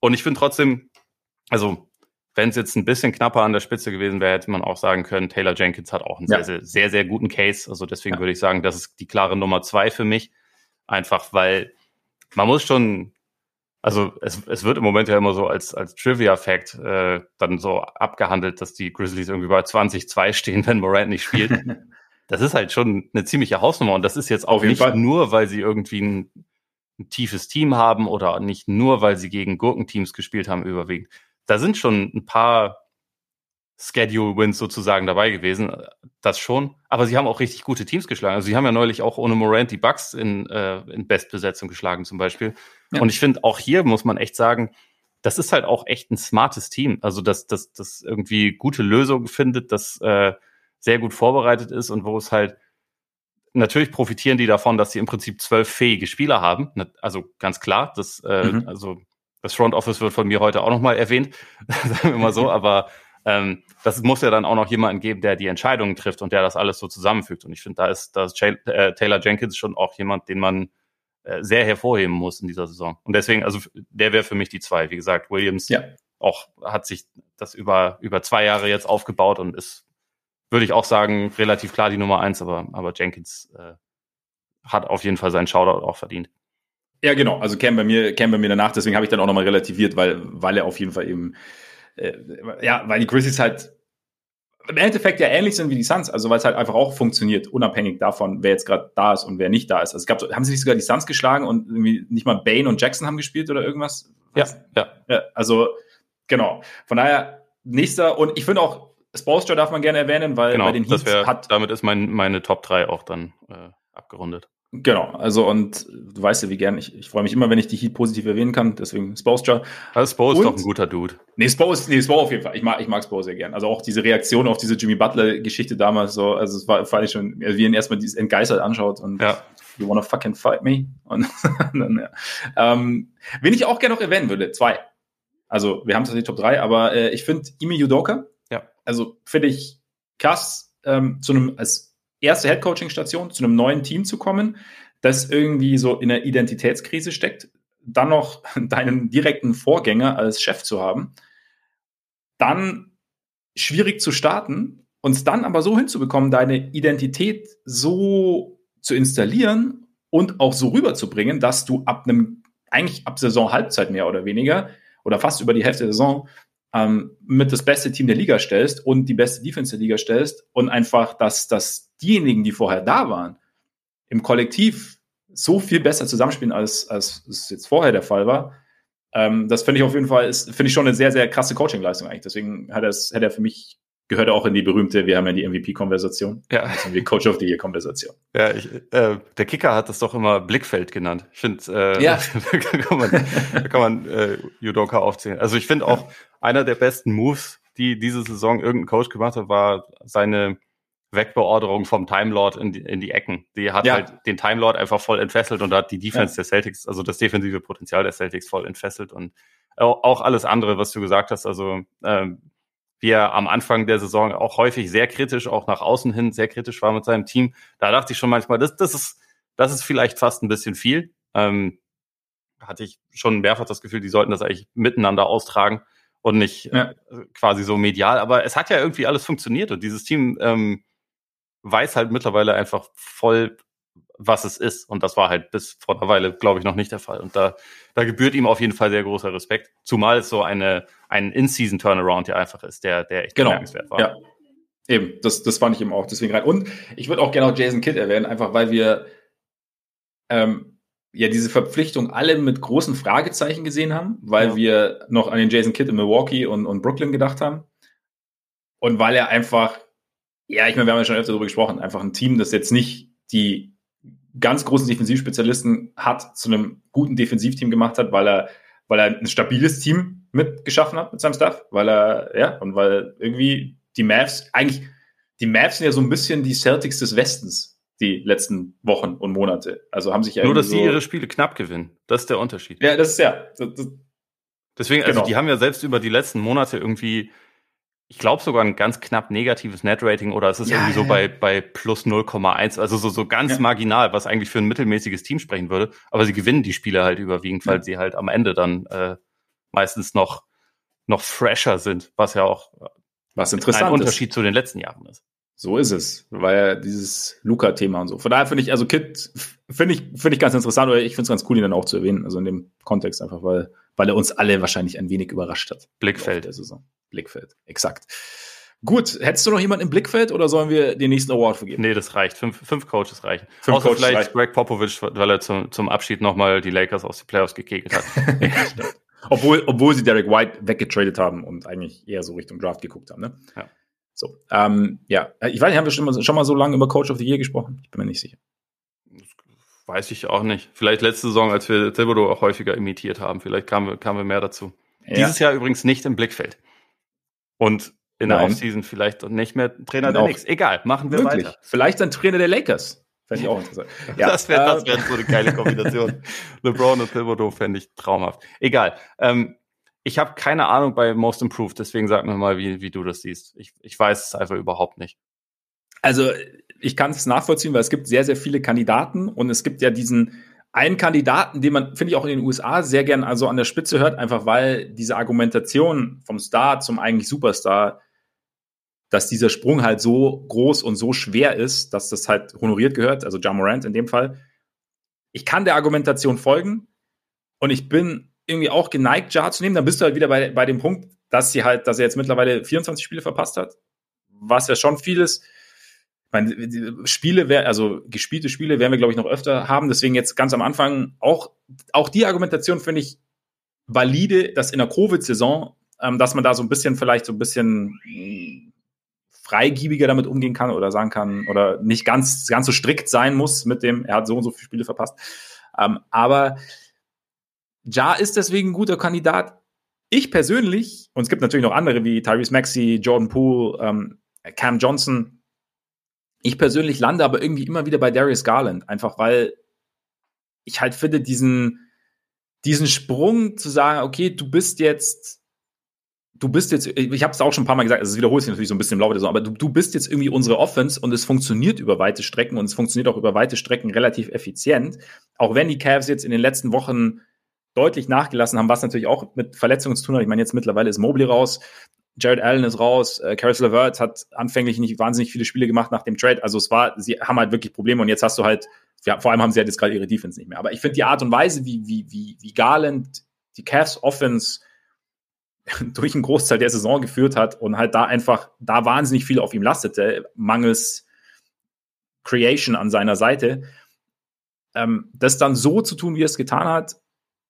Und ich finde trotzdem, also wenn es jetzt ein bisschen knapper an der Spitze gewesen wäre, hätte man auch sagen können, Taylor Jenkins hat auch einen ja. sehr, sehr, sehr, sehr guten Case. Also deswegen ja. würde ich sagen, das ist die klare Nummer zwei für mich. Einfach weil man muss schon also es, es wird im Moment ja immer so als, als Trivia-Fact äh, dann so abgehandelt, dass die Grizzlies irgendwie bei 20-2 stehen, wenn Morant nicht spielt. das ist halt schon eine ziemliche Hausnummer und das ist jetzt auch nicht Fall. nur, weil sie irgendwie ein, ein, tiefes Team haben oder nicht nur, weil sie gegen Gurkenteams gespielt haben überwiegend. Da sind schon ein paar Schedule-Wins sozusagen dabei gewesen. Das schon. Aber sie haben auch richtig gute Teams geschlagen. Also sie haben ja neulich auch ohne Morant die Bucks in, äh, in Bestbesetzung geschlagen zum Beispiel. Ja. Und ich finde, auch hier muss man echt sagen, das ist halt auch echt ein smartes Team. Also dass das, das irgendwie gute Lösungen findet, das äh, sehr gut vorbereitet ist und wo es halt natürlich profitieren die davon, dass sie im Prinzip zwölf fähige Spieler haben. Also ganz klar, das, äh, mhm. also das Front Office wird von mir heute auch nochmal erwähnt, sagen wir mal so, aber ähm, das muss ja dann auch noch jemanden geben, der die Entscheidungen trifft und der das alles so zusammenfügt. Und ich finde, da ist, da ist äh, Taylor Jenkins schon auch jemand, den man sehr hervorheben muss in dieser Saison. Und deswegen, also der wäre für mich die zwei. Wie gesagt, Williams ja. auch hat sich das über, über zwei Jahre jetzt aufgebaut und ist, würde ich auch sagen, relativ klar die Nummer eins, aber, aber Jenkins äh, hat auf jeden Fall seinen Shoutout auch verdient. Ja, genau. Also Cam bei mir, Cam bei mir danach, deswegen habe ich dann auch nochmal relativiert, weil, weil er auf jeden Fall eben äh, ja, weil die Grizzlies halt im Endeffekt ja ähnlich sind wie die Suns, also weil es halt einfach auch funktioniert, unabhängig davon, wer jetzt gerade da ist und wer nicht da ist. Also es gab, haben sie nicht sogar die Suns geschlagen und irgendwie nicht mal Bane und Jackson haben gespielt oder irgendwas? Ja, ja. ja also genau. Von daher nächster und ich finde auch Spolstra darf man gerne erwähnen, weil genau, bei den Heats wär, hat damit ist mein, meine Top 3 auch dann äh, abgerundet. Genau, also und du weißt ja, wie gern, ich, ich freue mich immer, wenn ich die Heat positiv erwähnen kann, deswegen Spoelstra. Also Spo ist und, doch ein guter Dude. Nee, Spo ist, nee, Spo auf jeden Fall. Ich mag, ich mag Spo sehr gern. Also auch diese Reaktion auf diese Jimmy Butler-Geschichte damals so, also es war, fand ich schon, wie ihn erstmal dieses entgeistert anschaut und ja. you wanna fucking fight me? Und dann, ja. Ähm, wen ich auch gerne noch erwähnen würde, zwei. Also wir haben zwar die Top 3, aber äh, ich finde Imi Yudoka, ja. also finde ich krass, ähm, zu einem, als erste Headcoaching-Station zu einem neuen Team zu kommen, das irgendwie so in einer Identitätskrise steckt, dann noch deinen direkten Vorgänger als Chef zu haben, dann schwierig zu starten und dann aber so hinzubekommen, deine Identität so zu installieren und auch so rüberzubringen, dass du ab einem, eigentlich ab Saison Halbzeit mehr oder weniger oder fast über die Hälfte der Saison ähm, mit das beste Team der Liga stellst und die beste Defense der Liga stellst und einfach, dass, dass diejenigen, die vorher da waren, im Kollektiv so viel besser zusammenspielen, als, als es jetzt vorher der Fall war. Ähm, das finde ich auf jeden Fall, finde ich schon eine sehr, sehr krasse Coaching-Leistung eigentlich. Deswegen hat er hat er für mich gehört auch in die berühmte, wir haben ja die MVP-Konversation. Ja. Also die Coach of the Year-Konversation. Ja, ich, äh, der Kicker hat das doch immer Blickfeld genannt. Ich finde, äh, ja. da kann man, da kann man äh, Judoka aufzählen. Also ich finde auch, einer der besten Moves, die diese Saison irgendein Coach gemacht hat, war seine Wegbeorderung vom Time Lord in die, in die Ecken. Die hat ja. halt den Time Lord einfach voll entfesselt und hat die Defense ja. der Celtics, also das defensive Potenzial der Celtics voll entfesselt und auch alles andere, was du gesagt hast. Also ähm, wie er am Anfang der Saison auch häufig sehr kritisch, auch nach außen hin sehr kritisch war mit seinem Team. Da dachte ich schon manchmal, das, das ist, das ist vielleicht fast ein bisschen viel. Ähm, hatte ich schon mehrfach das Gefühl, die sollten das eigentlich miteinander austragen und nicht ja. äh, quasi so medial. Aber es hat ja irgendwie alles funktioniert und dieses Team ähm, weiß halt mittlerweile einfach voll, was es ist. Und das war halt bis vor einer Weile, glaube ich, noch nicht der Fall. Und da, da gebührt ihm auf jeden Fall sehr großer Respekt. Zumal es so eine, ein In-Season-Turnaround ja einfach ist, der, der echt genau. bemerkenswert war. Ja. Eben, das, das fand ich eben auch deswegen rein. Und ich würde auch gerne noch Jason Kidd erwähnen, einfach weil wir ähm, ja diese Verpflichtung alle mit großen Fragezeichen gesehen haben, weil ja. wir noch an den Jason Kidd in Milwaukee und, und Brooklyn gedacht haben. Und weil er einfach, ja, ich meine, wir haben ja schon öfter darüber gesprochen, einfach ein Team, das jetzt nicht die ganz großen Defensivspezialisten hat zu einem guten Defensivteam gemacht hat, weil er, weil er ein stabiles Team mitgeschaffen hat mit seinem Stuff, weil er, ja, und weil irgendwie die Mavs, eigentlich, die Mavs sind ja so ein bisschen die Celtics des Westens, die letzten Wochen und Monate. Also haben sich ja Nur, dass so, sie ihre Spiele knapp gewinnen. Das ist der Unterschied. Ja, das ist ja. Das, Deswegen, also genau. die haben ja selbst über die letzten Monate irgendwie, ich glaube sogar ein ganz knapp negatives Net-Rating oder es ist ja, irgendwie so bei, bei plus 0,1, also so, so ganz ja. marginal, was eigentlich für ein mittelmäßiges Team sprechen würde. Aber sie gewinnen die Spiele halt überwiegend, weil sie halt am Ende dann äh, meistens noch, noch fresher sind, was ja auch was interessant ein Unterschied ist. zu den letzten Jahren ist. So ist es, weil ja dieses Luca-Thema und so. Von daher finde ich, also Kit finde ich, finde ich ganz interessant, oder ich finde es ganz cool, ihn dann auch zu erwähnen, also in dem Kontext einfach, weil, weil er uns alle wahrscheinlich ein wenig überrascht hat. Blickfeld. Der Saison. Blickfeld, exakt. Gut, hättest du noch jemanden im Blickfeld oder sollen wir den nächsten Award vergeben? Nee, das reicht. Fünf, fünf Coaches reichen. Fünf Außer Coaches vielleicht reichen. Greg Popovich, weil er zum, zum Abschied nochmal die Lakers aus den Playoffs gekegelt hat. obwohl, obwohl sie Derek White weggetradet haben und eigentlich eher so Richtung Draft geguckt haben. Ne? Ja. So, ähm, ja, ich weiß nicht, haben wir schon mal, schon mal so lange über Coach of the Year gesprochen? Ich bin mir nicht sicher. weiß ich auch nicht. Vielleicht letzte Saison, als wir Thibodeau auch häufiger imitiert haben. Vielleicht kamen, kamen wir mehr dazu. Ja. Dieses Jahr übrigens nicht im Blickfeld. Und in der Offseason vielleicht nicht mehr Trainer der Knicks. Egal, machen wir Möglich. weiter. Vielleicht ein Trainer der Lakers. Fände ich auch interessant. Ja, das wäre das wär so eine geile Kombination. LeBron und Thibodeau fände ich traumhaft. Egal. Ähm, ich habe keine Ahnung bei Most Improved, deswegen sag mir mal, wie, wie du das siehst. Ich, ich weiß es einfach überhaupt nicht. Also ich kann es nachvollziehen, weil es gibt sehr, sehr viele Kandidaten und es gibt ja diesen einen Kandidaten, den man, finde ich, auch in den USA sehr gern also an der Spitze hört, einfach weil diese Argumentation vom Star zum eigentlich Superstar, dass dieser Sprung halt so groß und so schwer ist, dass das halt honoriert gehört, also John Morant in dem Fall. Ich kann der Argumentation folgen und ich bin irgendwie auch geneigt, Jar zu nehmen, dann bist du halt wieder bei, bei dem Punkt, dass sie halt, dass er jetzt mittlerweile 24 Spiele verpasst hat, was ja schon viel ist. Ich meine, Spiele, wär, also gespielte Spiele werden wir, glaube ich, noch öfter haben. Deswegen jetzt ganz am Anfang auch, auch die Argumentation finde ich valide, dass in der Covid-Saison, ähm, dass man da so ein bisschen vielleicht so ein bisschen hm, freigiebiger damit umgehen kann oder sagen kann oder nicht ganz, ganz so strikt sein muss mit dem, er hat so und so viele Spiele verpasst. Ähm, aber Ja ist deswegen ein guter Kandidat. Ich persönlich, und es gibt natürlich noch andere wie Tyrese Maxey, Jordan Poole, ähm, Cam Johnson. Ich persönlich lande aber irgendwie immer wieder bei Darius Garland, einfach weil ich halt finde, diesen, diesen Sprung zu sagen, okay, du bist jetzt, du bist jetzt, ich habe es auch schon ein paar Mal gesagt, also es wiederholt sich natürlich so ein bisschen im Laufe der Saison, aber du, du bist jetzt irgendwie unsere Offense und es funktioniert über weite Strecken und es funktioniert auch über weite Strecken relativ effizient. Auch wenn die Cavs jetzt in den letzten Wochen deutlich nachgelassen haben, was natürlich auch mit Verletzungen zu tun hat. Ich meine, jetzt mittlerweile ist Mobley raus, Jared Allen ist raus, äh, Caris LeVert hat anfänglich nicht wahnsinnig viele Spiele gemacht nach dem Trade. Also es war, sie haben halt wirklich Probleme und jetzt hast du halt, ja, vor allem haben sie halt jetzt gerade ihre Defense nicht mehr. Aber ich finde die Art und Weise, wie, wie, wie, wie Garland die Cavs Offense durch einen Großteil der Saison geführt hat und halt da einfach, da wahnsinnig viel auf ihm lastete, mangels Creation an seiner Seite. Ähm, das dann so zu tun, wie er es getan hat,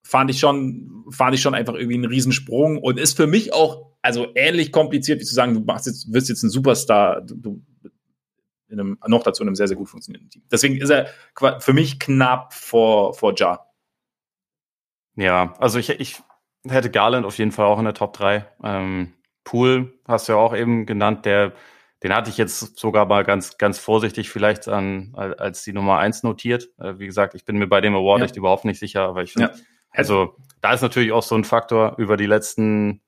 fand ich schon, fand ich schon einfach irgendwie einen Riesensprung und ist für mich auch, also ähnlich kompliziert, wie zu sagen, du machst jetzt, wirst jetzt ein Superstar, du, in einem, noch dazu in einem sehr, sehr gut funktionierenden Team. Deswegen ist er für mich knapp vor, vor Ja. Ja, also ich, ich hätte Garland auf jeden Fall auch in der Top 3. Ähm, Pool hast du ja auch eben genannt, der, den hatte ich jetzt sogar mal ganz, ganz vorsichtig vielleicht an, als die Nummer 1 notiert. Äh, wie gesagt, ich bin mir bei dem Award ja. echt überhaupt nicht sicher, aber ich finde, ja also da ist natürlich auch so ein Faktor, über die letzten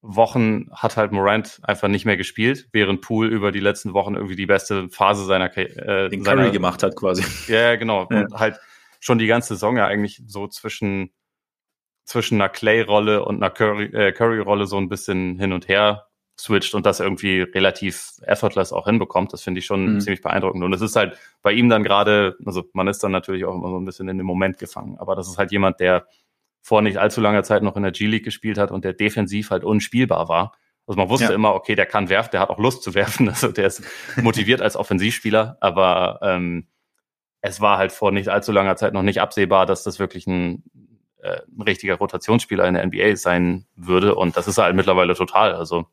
Wochen hat halt Morant einfach nicht mehr gespielt, während Poole über die letzten Wochen irgendwie die beste Phase seiner äh, Den seiner, Curry gemacht hat quasi. Ja, genau. Ja. Und halt schon die ganze Saison ja eigentlich so zwischen zwischen einer Clay-Rolle und einer Curry-Rolle äh, Curry so ein bisschen hin und her switcht und das irgendwie relativ effortless auch hinbekommt. Das finde ich schon mhm. ziemlich beeindruckend. Und es ist halt bei ihm dann gerade, also man ist dann natürlich auch immer so ein bisschen in dem Moment gefangen, aber das ist halt jemand, der vor nicht allzu langer Zeit noch in der G-League gespielt hat und der defensiv halt unspielbar war. Also man wusste ja. immer, okay, der kann werfen, der hat auch Lust zu werfen, also der ist motiviert als Offensivspieler, aber ähm, es war halt vor nicht allzu langer Zeit noch nicht absehbar, dass das wirklich ein, äh, ein richtiger Rotationsspieler in der NBA sein würde und das ist halt mittlerweile total. Also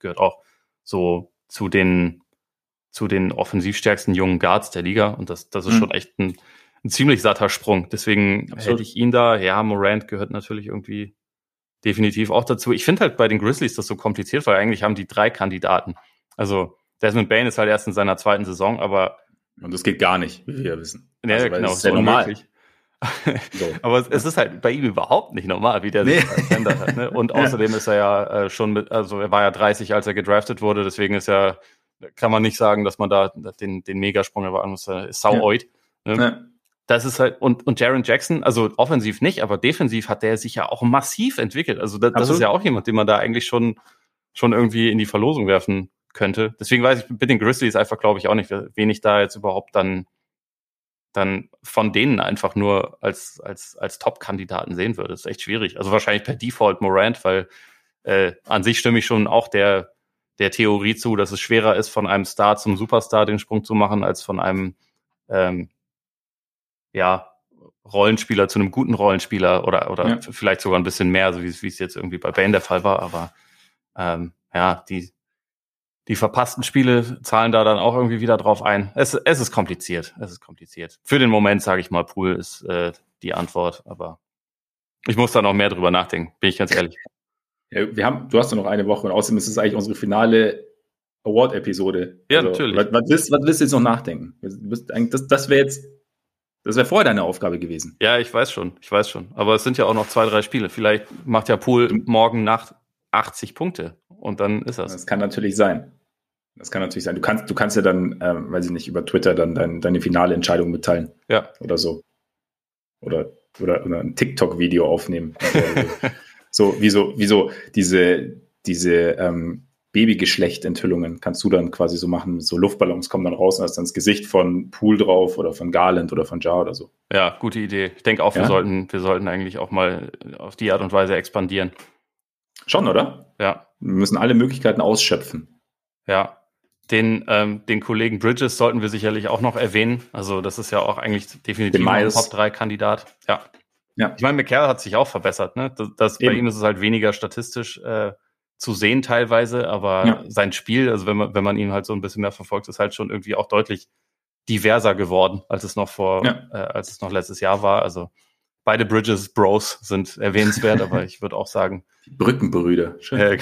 gehört auch so zu den, zu den offensivstärksten jungen Guards der Liga. Und das, das ist mhm. schon echt ein, ein ziemlich satter Sprung. Deswegen Absolut. hätte ich ihn da. Ja, Morant gehört natürlich irgendwie definitiv auch dazu. Ich finde halt bei den Grizzlies das so kompliziert, weil eigentlich haben die drei Kandidaten. Also Desmond Bain ist halt erst in seiner zweiten Saison, aber. Und das geht gar nicht, wie wir wissen. Ja, also, genau, das ist ja normal. so. Aber es, es, ist halt bei ihm überhaupt nicht normal, wie der nee. sich verändert hat. Ne? Und außerdem ist er ja äh, schon mit, also er war ja 30, als er gedraftet wurde, deswegen ist ja, kann man nicht sagen, dass man da den, den Megasprung erwarten muss. Er ist sauoid. Ja. Ne? Ja. Das ist halt, und, und Jaron Jackson, also offensiv nicht, aber defensiv hat der sich ja auch massiv entwickelt. Also das, das ist ja auch jemand, den man da eigentlich schon, schon irgendwie in die Verlosung werfen könnte. Deswegen weiß ich mit den Grizzlies einfach, glaube ich, auch nicht, wen ich da jetzt überhaupt dann, dann von denen einfach nur als, als, als Top-Kandidaten sehen würde. Das ist echt schwierig. Also wahrscheinlich per Default Morant, weil äh, an sich stimme ich schon auch der, der Theorie zu, dass es schwerer ist, von einem Star zum Superstar den Sprung zu machen, als von einem ähm, ja, Rollenspieler zu einem guten Rollenspieler oder, oder ja. vielleicht sogar ein bisschen mehr, so wie es jetzt irgendwie bei Bane der Fall war. Aber ähm, ja, die, die verpassten Spiele zahlen da dann auch irgendwie wieder drauf ein. Es, es ist kompliziert. Es ist kompliziert. Für den Moment sage ich mal, Pool ist äh, die Antwort, aber ich muss da noch mehr drüber nachdenken, bin ich ganz ehrlich. Ja, wir haben, du hast ja noch eine Woche und außerdem ist es eigentlich unsere finale Award-Episode. Ja, also, natürlich. Was, was, willst, was willst du jetzt noch nachdenken? Das, das wäre jetzt, das wäre vorher deine Aufgabe gewesen. Ja, ich weiß schon, ich weiß schon. Aber es sind ja auch noch zwei, drei Spiele. Vielleicht macht ja Pool morgen Nacht 80 Punkte und dann ist das. Das kann natürlich sein. Das kann natürlich sein. Du kannst, du kannst ja dann, ähm, weiß ich nicht, über Twitter dann dein, deine finale Entscheidung mitteilen. Ja. Oder so. Oder, oder, oder ein TikTok-Video aufnehmen. So, wie so, wie so diese, diese ähm, Babygeschlecht-Enthüllungen kannst du dann quasi so machen. So Luftballons kommen dann raus und hast dann das Gesicht von Pool drauf oder von Garland oder von Jar oder so. Ja, gute Idee. Ich denke auch, wir ja? sollten, wir sollten eigentlich auch mal auf die Art und Weise expandieren. Schon, oder? Ja. Wir müssen alle Möglichkeiten ausschöpfen. Ja. Den, ähm, den Kollegen Bridges sollten wir sicherlich auch noch erwähnen. Also, das ist ja auch eigentlich definitiv ein Top-3-Kandidat. Ja. ja. Ich meine, McCall hat sich auch verbessert. Ne? Das, das bei ihm ist es halt weniger statistisch äh, zu sehen teilweise, aber ja. sein Spiel, also wenn man, wenn man ihn halt so ein bisschen mehr verfolgt, ist halt schon irgendwie auch deutlich diverser geworden, als es noch vor, ja. äh, als es noch letztes Jahr war. Also beide Bridges Bros sind erwähnenswert, aber ich würde auch sagen. Die Brückenbrüder. Schön. Äh,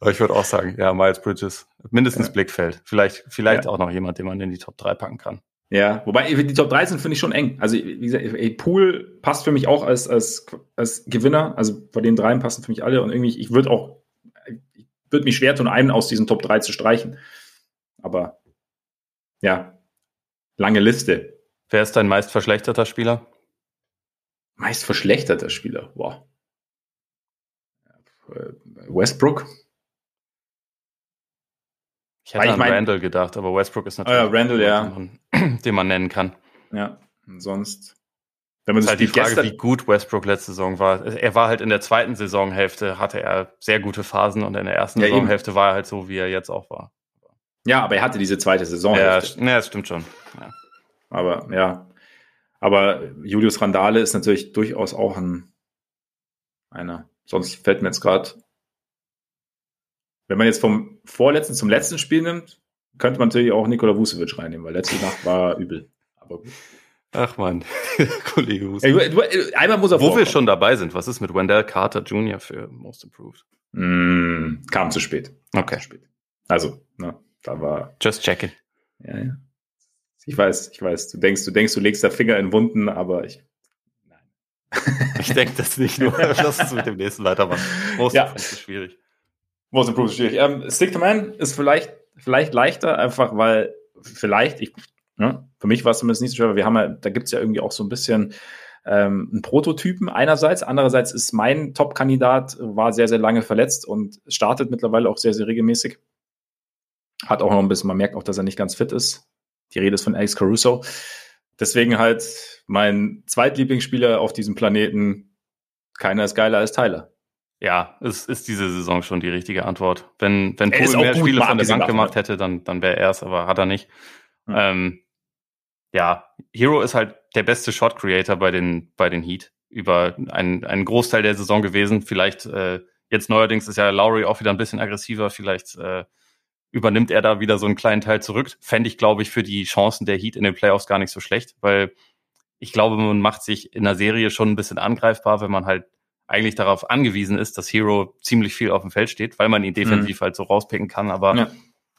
aber ich würde auch sagen, ja, Miles Bridges, mindestens ja. Blickfeld. Vielleicht, vielleicht ja. auch noch jemand, den man in die Top 3 packen kann. Ja, wobei die Top 3 sind, finde ich schon eng. Also, wie gesagt, Pool passt für mich auch als, als, als Gewinner. Also, bei den dreien passen für mich alle. Und irgendwie, ich würde auch, ich würde mich schwer tun, einen aus diesen Top 3 zu streichen. Aber, ja, lange Liste. Wer ist dein meist verschlechterter Spieler? Meist verschlechterter Spieler, wow. Westbrook. Ich hätte ich an mein, Randall gedacht, aber Westbrook ist natürlich äh, Randall, ja. den, man, nennen kann. Ja, und sonst. Wenn man sich halt die Frage, wie gut Westbrook letzte Saison war. Er war halt in der zweiten Saisonhälfte, hatte er sehr gute Phasen und in der ersten ja, Saisonhälfte eben. war er halt so, wie er jetzt auch war. Ja, aber er hatte diese zweite Saisonhälfte. Ja, ja das stimmt schon. Ja. Aber ja. Aber Julius Randale ist natürlich durchaus auch ein einer. Sonst fällt mir jetzt gerade. Wenn man jetzt vom vorletzten zum letzten Spiel nimmt, könnte man natürlich auch Nikola Vucevic reinnehmen, weil letzte Nacht war übel. Aber gut. Ach man, Kollege Vucevic. Einmal muss er Wo wir schon dabei sind, was ist mit Wendell Carter Jr. für Most Improved? Mm, kam zu spät. Okay. Zu spät. Also, ne, da war. Just checking. Ja, ja. Ich weiß, ich weiß. Du denkst, du denkst, du legst da Finger in Wunden, aber ich. Nein. ich denke das nicht nur. Lass uns mit dem nächsten weitermachen. Most ja. ist schwierig. Most Improved ist schwierig. Ähm, Stick to Man ist vielleicht, vielleicht leichter, einfach weil vielleicht, ich, ne, für mich war es zumindest nicht so schwer, weil wir haben ja, da gibt es ja irgendwie auch so ein bisschen ähm, einen Prototypen einerseits. Andererseits ist mein Top-Kandidat, war sehr, sehr lange verletzt und startet mittlerweile auch sehr, sehr regelmäßig. Hat auch noch ein bisschen, man merkt auch, dass er nicht ganz fit ist. Die Rede ist von Alex Caruso. Deswegen halt mein Zweitlieblingsspieler auf diesem Planeten. Keiner ist geiler als Tyler. Ja, es ist diese Saison schon die richtige Antwort. Wenn, wenn Poole mehr Spiele von der Bank gemacht hätte, dann, dann wäre er es, aber hat er nicht. Hm. Ähm, ja, Hero ist halt der beste Shot Creator bei den, bei den Heat über einen, einen Großteil der Saison gewesen. Vielleicht äh, jetzt neuerdings ist ja Lowry auch wieder ein bisschen aggressiver. Vielleicht äh, übernimmt er da wieder so einen kleinen Teil zurück. Fände ich, glaube ich, für die Chancen der Heat in den Playoffs gar nicht so schlecht, weil ich glaube, man macht sich in der Serie schon ein bisschen angreifbar, wenn man halt eigentlich darauf angewiesen ist, dass Hero ziemlich viel auf dem Feld steht, weil man ihn defensiv mhm. halt so rauspicken kann. Aber ja.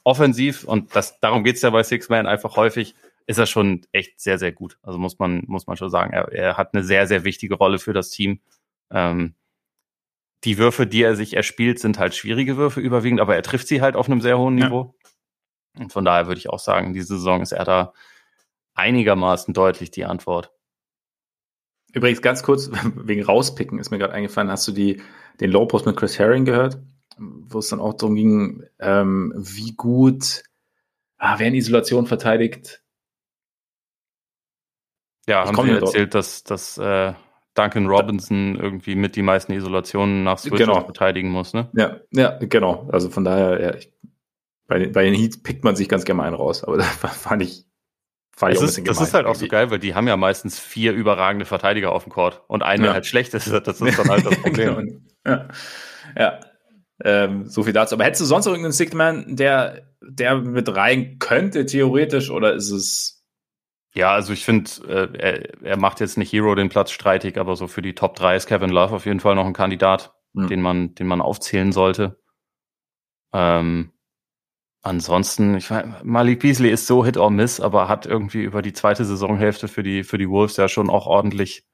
offensiv, und das, darum geht's ja bei Six Man einfach häufig, ist er schon echt sehr, sehr gut. Also muss man, muss man schon sagen, er, er hat eine sehr, sehr wichtige Rolle für das Team. Ähm, die Würfe, die er sich erspielt, sind halt schwierige Würfe überwiegend, aber er trifft sie halt auf einem sehr hohen Niveau. Ja. Und von daher würde ich auch sagen, diese Saison ist er da einigermaßen deutlich die Antwort. Übrigens ganz kurz, wegen rauspicken ist mir gerade eingefallen, hast du die, den Low Post mit Chris Herring gehört? Wo es dann auch darum ging, ähm, wie gut, ah, wer in Isolation verteidigt. Ja, ich haben sie erzählt, dass, dass äh, Duncan Robinson irgendwie mit die meisten Isolationen nach Switch genau. verteidigen muss, ne? Ja, ja, genau. Also von daher, ja, ich, bei, den, bei den Heats pickt man sich ganz gerne mal einen raus, aber da fand ich, fand ich auch ein bisschen ist, Das ist halt auch so geil, weil die haben ja meistens vier überragende Verteidiger auf dem Court und einen, ja. halt schlecht ist, das ist dann halt das Problem. genau. Ja, ja. Ähm, so viel dazu. Aber hättest du sonst irgendeinen Sigman, der, der mit rein könnte, theoretisch, oder ist es ja, also ich finde, äh, er, er macht jetzt nicht Hero den Platz streitig, aber so für die Top 3 ist Kevin Love auf jeden Fall noch ein Kandidat, mhm. den man, den man aufzählen sollte. Ähm, ansonsten, ich weiß, Malik Beasley ist so Hit or Miss, aber hat irgendwie über die zweite Saisonhälfte für die, für die Wolves ja schon auch ordentlich,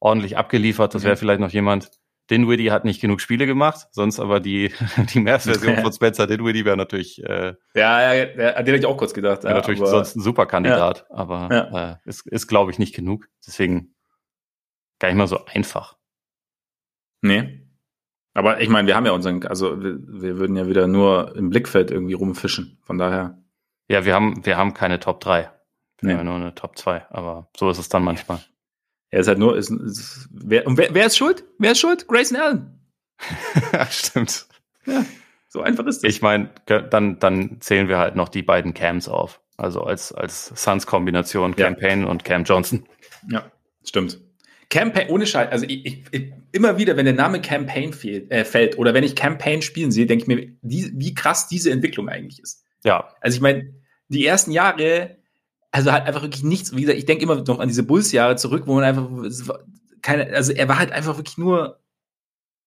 ordentlich abgeliefert. Das wäre mhm. vielleicht noch jemand, Dinwiddie hat nicht genug Spiele gemacht, sonst aber die, die Mavs-Version von Spencer Dinwiddie wäre natürlich. Äh, ja, ja, ja, an den hätte ich auch kurz gedacht. Ja, natürlich aber, sonst ein super Kandidat, ja, aber ja. Äh, ist, ist glaube ich, nicht genug. Deswegen gar nicht mal so einfach. Nee. Aber ich meine, wir haben ja unseren, also wir, wir würden ja wieder nur im Blickfeld irgendwie rumfischen. Von daher. Ja, wir haben, wir haben keine Top 3. Wir nee. haben nur eine Top 2, aber so ist es dann manchmal. Er ist halt nur, ist, ist, wer, und wer, wer ist schuld? Wer ist schuld? Grayson Allen. Stimmt. Ja, so einfach ist es. Ich meine, dann, dann zählen wir halt noch die beiden Cams auf. Also als, als Suns-Kombination ja. Campaign und Cam Johnson. Ja, stimmt. Campaign, ohne Scheiß, also ich, ich, ich, immer wieder, wenn der Name Campaign fehlt, äh, fällt oder wenn ich Campaign spielen sehe, denke ich mir, die, wie krass diese Entwicklung eigentlich ist. Ja. Also ich meine, die ersten Jahre also halt einfach wirklich nichts. Wie gesagt, ich denke immer noch an diese Bulls-Jahre zurück, wo man einfach keine, also er war halt einfach wirklich nur,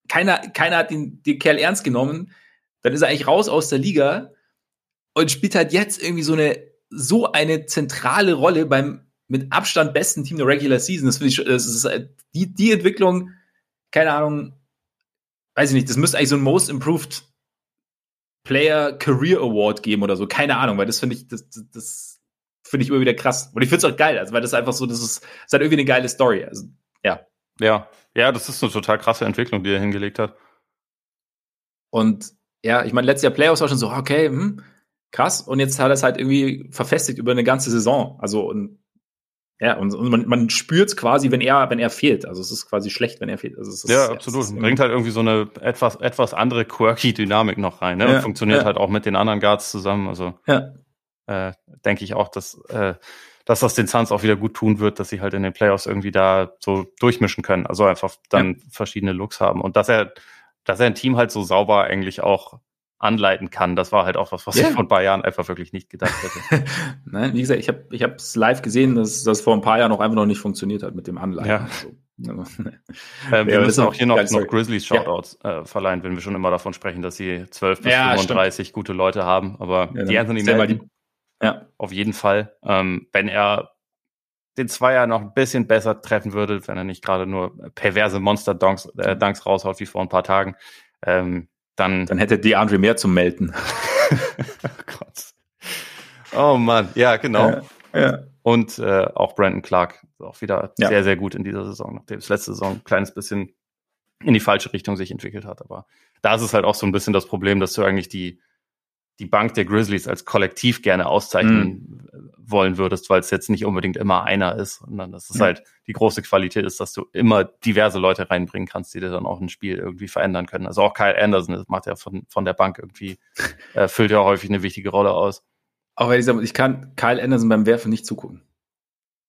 keiner, keiner hat den, den Kerl ernst genommen. Dann ist er eigentlich raus aus der Liga und spielt halt jetzt irgendwie so eine, so eine zentrale Rolle beim mit Abstand besten Team der Regular Season. Das finde ich, das ist halt die, die Entwicklung, keine Ahnung, weiß ich nicht, das müsste eigentlich so ein Most Improved Player Career Award geben oder so, keine Ahnung, weil das finde ich, das, das finde ich immer wieder krass. Und ich finde es auch geil, also weil das einfach so, das ist, das ist halt irgendwie eine geile Story. Also, ja. Ja, ja, das ist eine total krasse Entwicklung, die er hingelegt hat. Und ja, ich meine, letztes Jahr Playoffs war schon so, okay, hm, krass. Und jetzt hat er es halt irgendwie verfestigt über eine ganze Saison. Also, und ja, und, und man, man spürt es quasi, wenn er, wenn er fehlt. Also es ist quasi schlecht, wenn er fehlt. Also es ist, ja, absolut. Ja, Bringt halt irgendwie so eine etwas, etwas andere quirky Dynamik noch rein, ne? Ja, und funktioniert ja. halt auch mit den anderen Guards zusammen. Also ja äh, denke ich auch, dass, äh, dass das den Suns auch wieder gut tun wird, dass sie halt in den Playoffs irgendwie da so durchmischen können. Also einfach dann ja. verschiedene Looks haben. Und dass er, dass er ein Team halt so sauber eigentlich auch anleiten kann. Das war halt auch was, was yeah. ich vor ein paar Jahren einfach wirklich nicht gedacht hätte. Nein, wie gesagt, ich habe ich es live gesehen, dass das vor ein paar Jahren auch einfach noch nicht funktioniert hat mit dem Anleiten. Ja. Ähm, wir müssen auch hier noch, noch Grizzlies Shoutouts ja. äh, verleihen, wenn wir schon immer davon sprechen, dass sie 12 bis ja, 35 stimmt. gute Leute haben. Aber ja, die Anthony Melton, ja. Auf jeden Fall. Ähm, wenn er den Zweier noch ein bisschen besser treffen würde, wenn er nicht gerade nur perverse Monster-Dunks äh, mhm. Dunks raushaut wie vor ein paar Tagen, ähm, dann. Dann hätte die Andre mehr zum Melden. oh Gott. Oh Mann, ja, genau. Ja, ja. Und äh, auch Brandon Clark auch wieder ja. sehr, sehr gut in dieser Saison, nachdem es letzte Saison ein kleines bisschen in die falsche Richtung sich entwickelt hat. Aber da ist es halt auch so ein bisschen das Problem, dass du eigentlich die, die Bank der Grizzlies als Kollektiv gerne auszeichnen mm. wollen würdest, weil es jetzt nicht unbedingt immer einer ist, sondern das ist ja. halt die große Qualität ist, dass du immer diverse Leute reinbringen kannst, die dir dann auch ein Spiel irgendwie verändern können. Also auch Kyle Anderson, das macht ja von, von der Bank irgendwie, äh, füllt ja häufig eine wichtige Rolle aus. Auch wenn ich sage, ich kann Kyle Anderson beim Werfen nicht zugucken.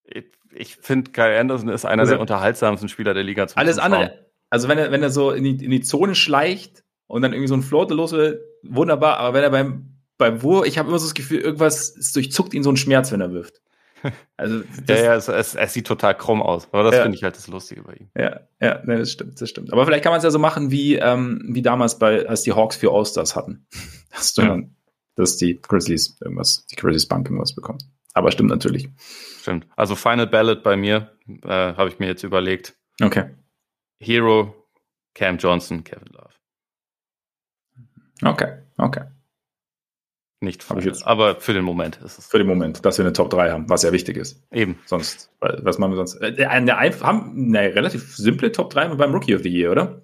Ich, ich finde, Kyle Anderson ist einer also, der unterhaltsamsten Spieler der Liga. Zum alles andere, also wenn er, wenn er so in die, in die Zone schleicht und dann irgendwie so ein Floater los will, wunderbar, aber wenn er beim, beim Wurf, ich habe immer so das Gefühl, irgendwas ist durchzuckt ihn so ein Schmerz, wenn er wirft. Also ja, ja, es, es, es, sieht total krumm aus. Aber das ja. finde ich halt das Lustige bei ihm. Ja, ja, ne, das stimmt, das stimmt. Aber vielleicht kann man es ja so machen wie, ähm, wie damals bei, als die Hawks für All-Stars hatten. Dass du ja. dann, dass die Grizzlies irgendwas, die Grizzlies Bank irgendwas bekommt. Aber stimmt natürlich. Stimmt. Also Final Ballot bei mir, äh, habe ich mir jetzt überlegt. Okay. Hero, Cam Johnson, Kevin Love. Okay, okay. Nicht Final, jetzt, aber für den Moment ist es. Für den Moment, dass wir eine Top 3 haben, was ja wichtig ist. Eben. Sonst, was machen wir sonst? Äh, eine, haben eine relativ simple Top 3 beim Rookie of the Year, oder?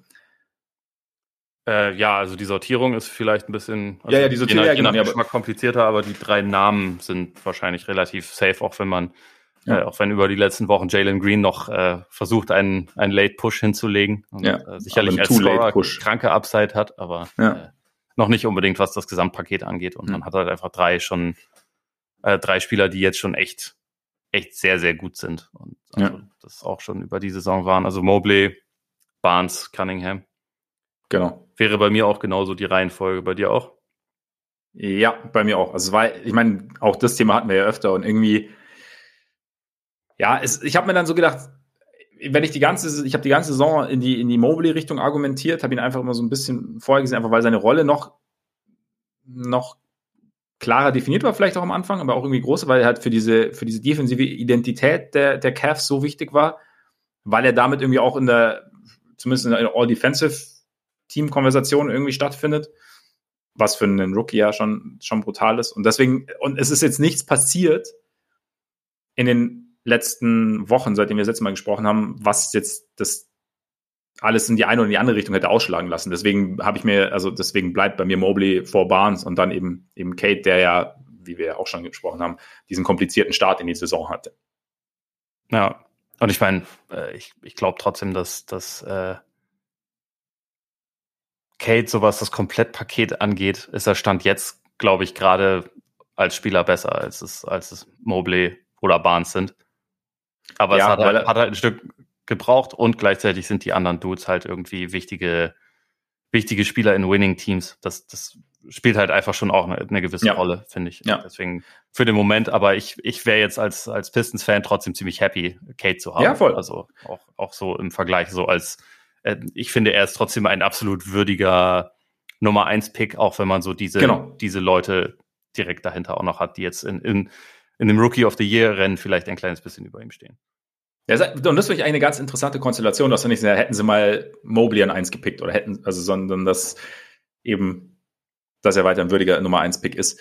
Äh, ja, also die Sortierung ist vielleicht ein bisschen also ja, ja, die Sortierung je nach, je nach ja, komplizierter, aber die drei Namen sind wahrscheinlich relativ safe, auch wenn man, ja. äh, auch wenn über die letzten Wochen Jalen Green noch äh, versucht, einen, einen Late Push hinzulegen und ja, äh, sicherlich als Scorer kranke Upside hat, aber ja. Noch nicht unbedingt, was das Gesamtpaket angeht. Und mhm. man hat halt einfach drei schon, äh, drei Spieler, die jetzt schon echt, echt sehr, sehr gut sind und also das auch schon über die Saison waren. Also Mobley, Barnes, Cunningham. Genau. Wäre bei mir auch genauso die Reihenfolge. Bei dir auch? Ja, bei mir auch. Also, weil, ich meine, auch das Thema hatten wir ja öfter und irgendwie, ja, es, ich habe mir dann so gedacht, wenn ich die ganze, ich habe die ganze Saison in die, in die Mobley-Richtung argumentiert, habe ihn einfach immer so ein bisschen vorgesehen, einfach weil seine Rolle noch, noch klarer definiert war, vielleicht auch am Anfang, aber auch irgendwie groß, weil er halt für diese, für diese defensive Identität der, der Cavs so wichtig war, weil er damit irgendwie auch in der, zumindest in der All-Defensive Teamkonversation irgendwie stattfindet, was für einen Rookie ja schon, schon brutal ist. Und deswegen, und es ist jetzt nichts passiert in den letzten Wochen, seitdem wir das letzte Mal gesprochen haben, was jetzt das alles in die eine oder die andere Richtung hätte ausschlagen lassen. Deswegen habe ich mir, also deswegen bleibt bei mir Mobley vor Barnes und dann eben, eben Kate, der ja, wie wir auch schon gesprochen haben, diesen komplizierten Start in die Saison hatte. Ja, und ich meine, äh, ich, ich glaube trotzdem, dass, dass äh, Kate, so was das Komplettpaket angeht, ist er Stand jetzt, glaube ich, gerade als Spieler besser, als es, als es Mobley oder Barnes sind. Aber ja, es hat halt, hat halt ein Stück gebraucht und gleichzeitig sind die anderen Dudes halt irgendwie wichtige, wichtige Spieler in Winning-Teams. Das, das spielt halt einfach schon auch eine, eine gewisse ja. Rolle, finde ich. Ja. Deswegen für den Moment, aber ich, ich wäre jetzt als, als Pistons-Fan trotzdem ziemlich happy, Kate zu haben. Ja, voll. Also auch, auch so im Vergleich, so als äh, ich finde, er ist trotzdem ein absolut würdiger Nummer 1 Pick, auch wenn man so diese, genau. diese Leute direkt dahinter auch noch hat, die jetzt in, in, in dem Rookie of the Year Rennen vielleicht ein kleines bisschen über ihm stehen. Ja, und das finde ich eine ganz interessante Konstellation, dass wir nicht hätten sie mal Mobley an 1 gepickt oder hätten, also, sondern dass eben, dass er weiter ein würdiger Nummer 1 Pick ist.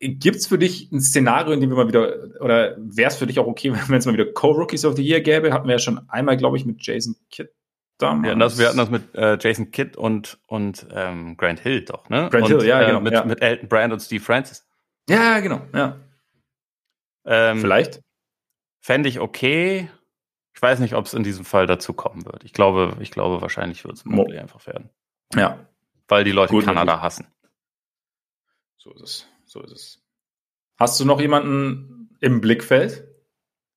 Gibt es für dich ein Szenario, in dem wir mal wieder, oder wäre es für dich auch okay, wenn es mal wieder Co-Rookies of the Year gäbe? Hatten wir ja schon einmal, glaube ich, mit Jason Kidd damals. Wir hatten das, wir hatten das mit äh, Jason Kidd und, und ähm, Grant Hill doch, ne? Grant und, Hill, ja, äh, genau. Mit, ja. mit Elton Brand und Steve Francis. Ja, genau, ja. Ähm, Vielleicht? Fände ich okay. Ich weiß nicht, ob es in diesem Fall dazu kommen wird. Ich glaube, ich glaube, wahrscheinlich wird es Mobley einfach werden. Ja. Weil die Leute Gut, Kanada möglich. hassen. So ist es. So ist es. Hast du noch jemanden im Blickfeld?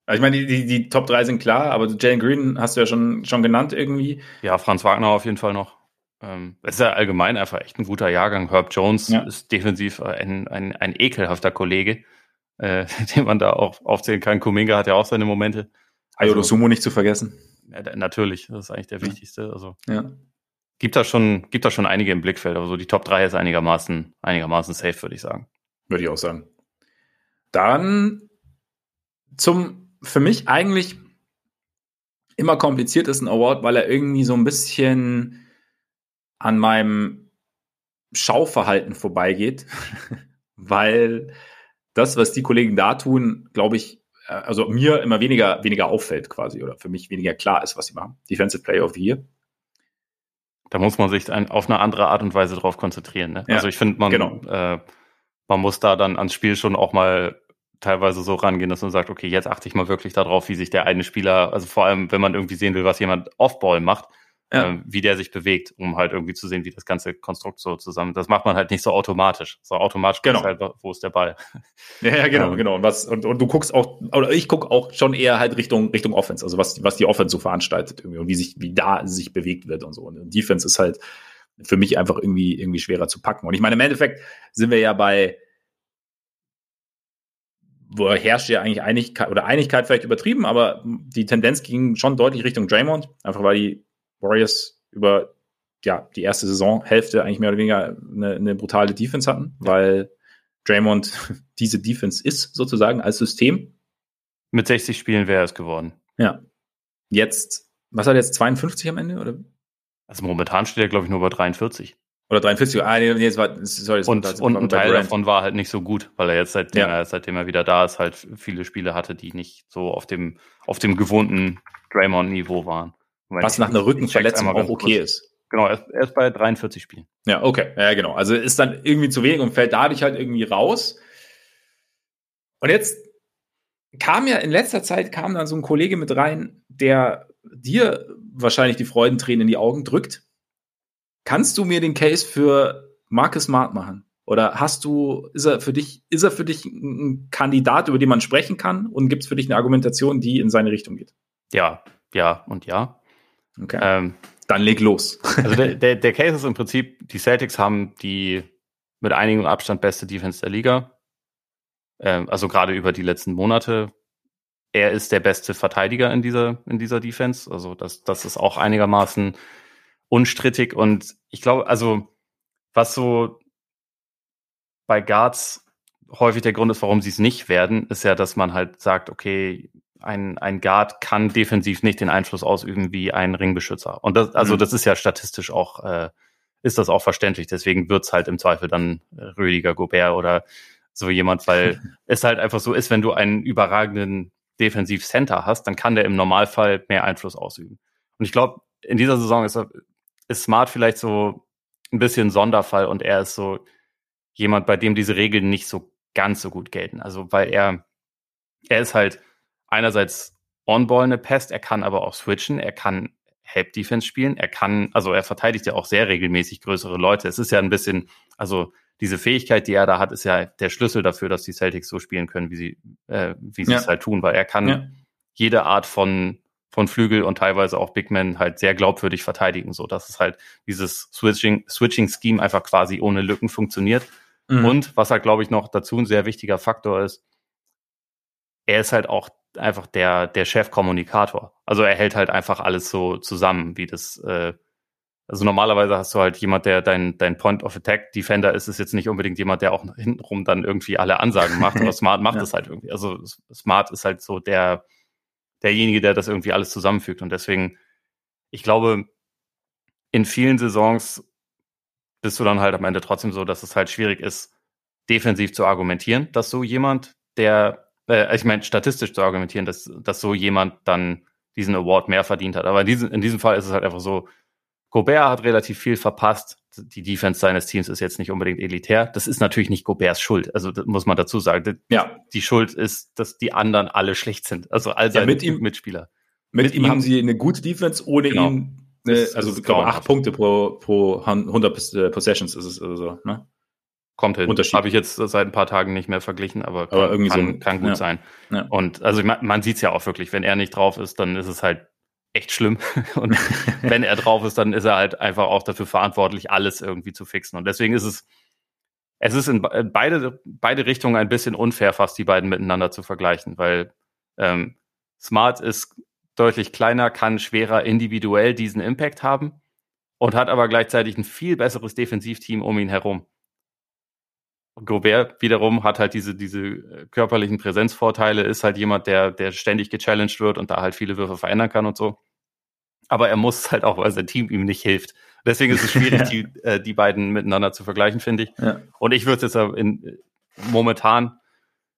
Also ich meine, die, die, die Top 3 sind klar, aber Jalen Green hast du ja schon, schon genannt irgendwie. Ja, Franz Wagner auf jeden Fall noch. Ähm, es ist ja allgemein einfach echt ein guter Jahrgang. Herb Jones ja. ist defensiv ein, ein, ein ekelhafter Kollege, äh, den man da auch aufzählen kann. Kuminga hat ja auch seine Momente. Also, Ayodo Sumo nicht zu vergessen. Ja, natürlich, das ist eigentlich der wichtigste. Also ja. gibt da schon, gibt da schon einige im Blickfeld, aber so die Top 3 ist einigermaßen, einigermaßen safe, würde ich sagen. Würde ich auch sagen. Dann zum für mich eigentlich immer kompliziert ist ein Award, weil er irgendwie so ein bisschen an meinem Schauverhalten vorbeigeht, weil das, was die Kollegen da tun, glaube ich, äh, also mir immer weniger, weniger auffällt quasi oder für mich weniger klar ist, was sie machen. Defensive Player of the Year. Da muss man sich ein, auf eine andere Art und Weise drauf konzentrieren. Ne? Ja, also ich finde, man, genau. äh, man muss da dann ans Spiel schon auch mal teilweise so rangehen, dass man sagt, okay, jetzt achte ich mal wirklich darauf, wie sich der eine Spieler, also vor allem, wenn man irgendwie sehen will, was jemand Offball macht, ja. äh, wie der sich bewegt, um halt irgendwie zu sehen, wie das ganze Konstrukt so zusammen. Das macht man halt nicht so automatisch. So automatisch genau. halt, wo ist der Ball. Ja, ja genau, ähm, genau. Und was und, und du guckst auch, oder ich gucke auch schon eher halt Richtung Richtung Offense, also was was die Offense so veranstaltet irgendwie und wie sich wie da sich bewegt wird und so. Und Defense ist halt für mich einfach irgendwie irgendwie schwerer zu packen. Und ich meine im Endeffekt sind wir ja bei wo herrscht ja eigentlich Einigkeit oder Einigkeit vielleicht übertrieben, aber die Tendenz ging schon deutlich Richtung Draymond, einfach weil die Warriors über ja, die erste Saisonhälfte eigentlich mehr oder weniger eine, eine brutale Defense hatten, weil Draymond diese Defense ist, sozusagen, als System. Mit 60 Spielen wäre es geworden. Ja. Jetzt, was hat er jetzt, 52 am Ende? Oder? Also momentan steht er, glaube ich, nur bei 43. Oder 43. Ah, nee, nee, es war, sorry, und, war, und ein Teil davon war halt nicht so gut, weil er jetzt, seitdem, ja. er, seitdem er wieder da ist, halt viele Spiele hatte, die nicht so auf dem, auf dem gewohnten Draymond-Niveau waren. Was nach einer Rückenverletzung auch okay kurz. ist. Genau, er ist, er ist bei 43 Spielen. Ja, okay. Ja, genau. Also ist dann irgendwie zu wenig und fällt dadurch halt irgendwie raus. Und jetzt kam ja in letzter Zeit kam dann so ein Kollege mit rein, der dir wahrscheinlich die Freudentränen in die Augen drückt. Kannst du mir den Case für Marcus Smart machen? Oder hast du, ist er für dich, ist er für dich ein Kandidat, über den man sprechen kann? Und gibt es für dich eine Argumentation, die in seine Richtung geht? Ja, ja und ja. Okay. Ähm, Dann leg los. also der, der, der Case ist im Prinzip, die Celtics haben die mit einigem Abstand beste Defense der Liga. Ähm, also gerade über die letzten Monate. Er ist der beste Verteidiger in dieser, in dieser Defense. Also das, das ist auch einigermaßen unstrittig. Und ich glaube, also was so bei Guards häufig der Grund ist, warum sie es nicht werden, ist ja, dass man halt sagt, okay, ein, ein Guard kann defensiv nicht den Einfluss ausüben wie ein Ringbeschützer. Und das, also mhm. das ist ja statistisch auch, äh, ist das auch verständlich. Deswegen wird's halt im Zweifel dann Rüdiger Gobert oder so jemand, weil es halt einfach so ist, wenn du einen überragenden Defensiv-Center hast, dann kann der im Normalfall mehr Einfluss ausüben. Und ich glaube, in dieser Saison ist, ist Smart vielleicht so ein bisschen Sonderfall und er ist so jemand, bei dem diese Regeln nicht so ganz so gut gelten. Also, weil er, er ist halt einerseits On-Ball eine Pest, er kann aber auch switchen, er kann Help Defense spielen, er kann, also er verteidigt ja auch sehr regelmäßig größere Leute. Es ist ja ein bisschen, also diese Fähigkeit, die er da hat, ist ja der Schlüssel dafür, dass die Celtics so spielen können, wie sie, äh, wie sie ja. es halt tun, weil er kann ja. jede Art von von Flügel und teilweise auch Big Men halt sehr glaubwürdig verteidigen, so dass es halt dieses Switching Switching Scheme einfach quasi ohne Lücken funktioniert. Mhm. Und was halt glaube ich noch dazu ein sehr wichtiger Faktor ist, er ist halt auch einfach der, der Chefkommunikator. Also er hält halt einfach alles so zusammen, wie das, äh, also normalerweise hast du halt jemand, der dein, dein Point of Attack Defender ist, ist jetzt nicht unbedingt jemand, der auch hintenrum dann irgendwie alle Ansagen macht, aber Smart macht ja. halt irgendwie. Also Smart ist halt so der, derjenige, der das irgendwie alles zusammenfügt. Und deswegen, ich glaube, in vielen Saisons bist du dann halt am Ende trotzdem so, dass es halt schwierig ist, defensiv zu argumentieren, dass so jemand, der äh, ich meine, statistisch zu argumentieren, dass, dass so jemand dann diesen Award mehr verdient hat. Aber in diesem, in diesem Fall ist es halt einfach so, Gobert hat relativ viel verpasst. Die Defense seines Teams ist jetzt nicht unbedingt elitär. Das ist natürlich nicht Goberts Schuld. Also das muss man dazu sagen. Ja. Die Schuld ist, dass die anderen alle schlecht sind. Also all seine ja, mit ihm, Mitspieler. Mit, mit ihm haben sie eine gute Defense, ohne genau. ihn eine, also ich glaube acht Punkte pro, pro 100 Possessions ist es also so, ne? Kommt hin. Unterschied. Habe ich jetzt seit ein paar Tagen nicht mehr verglichen, aber, aber kann, irgendwie kann, so, kann gut ja. sein. Ja. Und also man, man sieht es ja auch wirklich, wenn er nicht drauf ist, dann ist es halt echt schlimm. Und wenn er drauf ist, dann ist er halt einfach auch dafür verantwortlich, alles irgendwie zu fixen. Und deswegen ist es, es ist in beide, beide Richtungen ein bisschen unfair, fast die beiden miteinander zu vergleichen, weil ähm, Smart ist deutlich kleiner, kann schwerer individuell diesen Impact haben und hat aber gleichzeitig ein viel besseres Defensivteam um ihn herum. Gobert wiederum hat halt diese, diese äh, körperlichen Präsenzvorteile, ist halt jemand, der, der ständig gechallenged wird und da halt viele Würfe verändern kann und so. Aber er muss halt auch, weil sein Team ihm nicht hilft. Deswegen ist es schwierig, die, äh, die beiden miteinander zu vergleichen, finde ich. Ja. Und ich würde jetzt in, momentan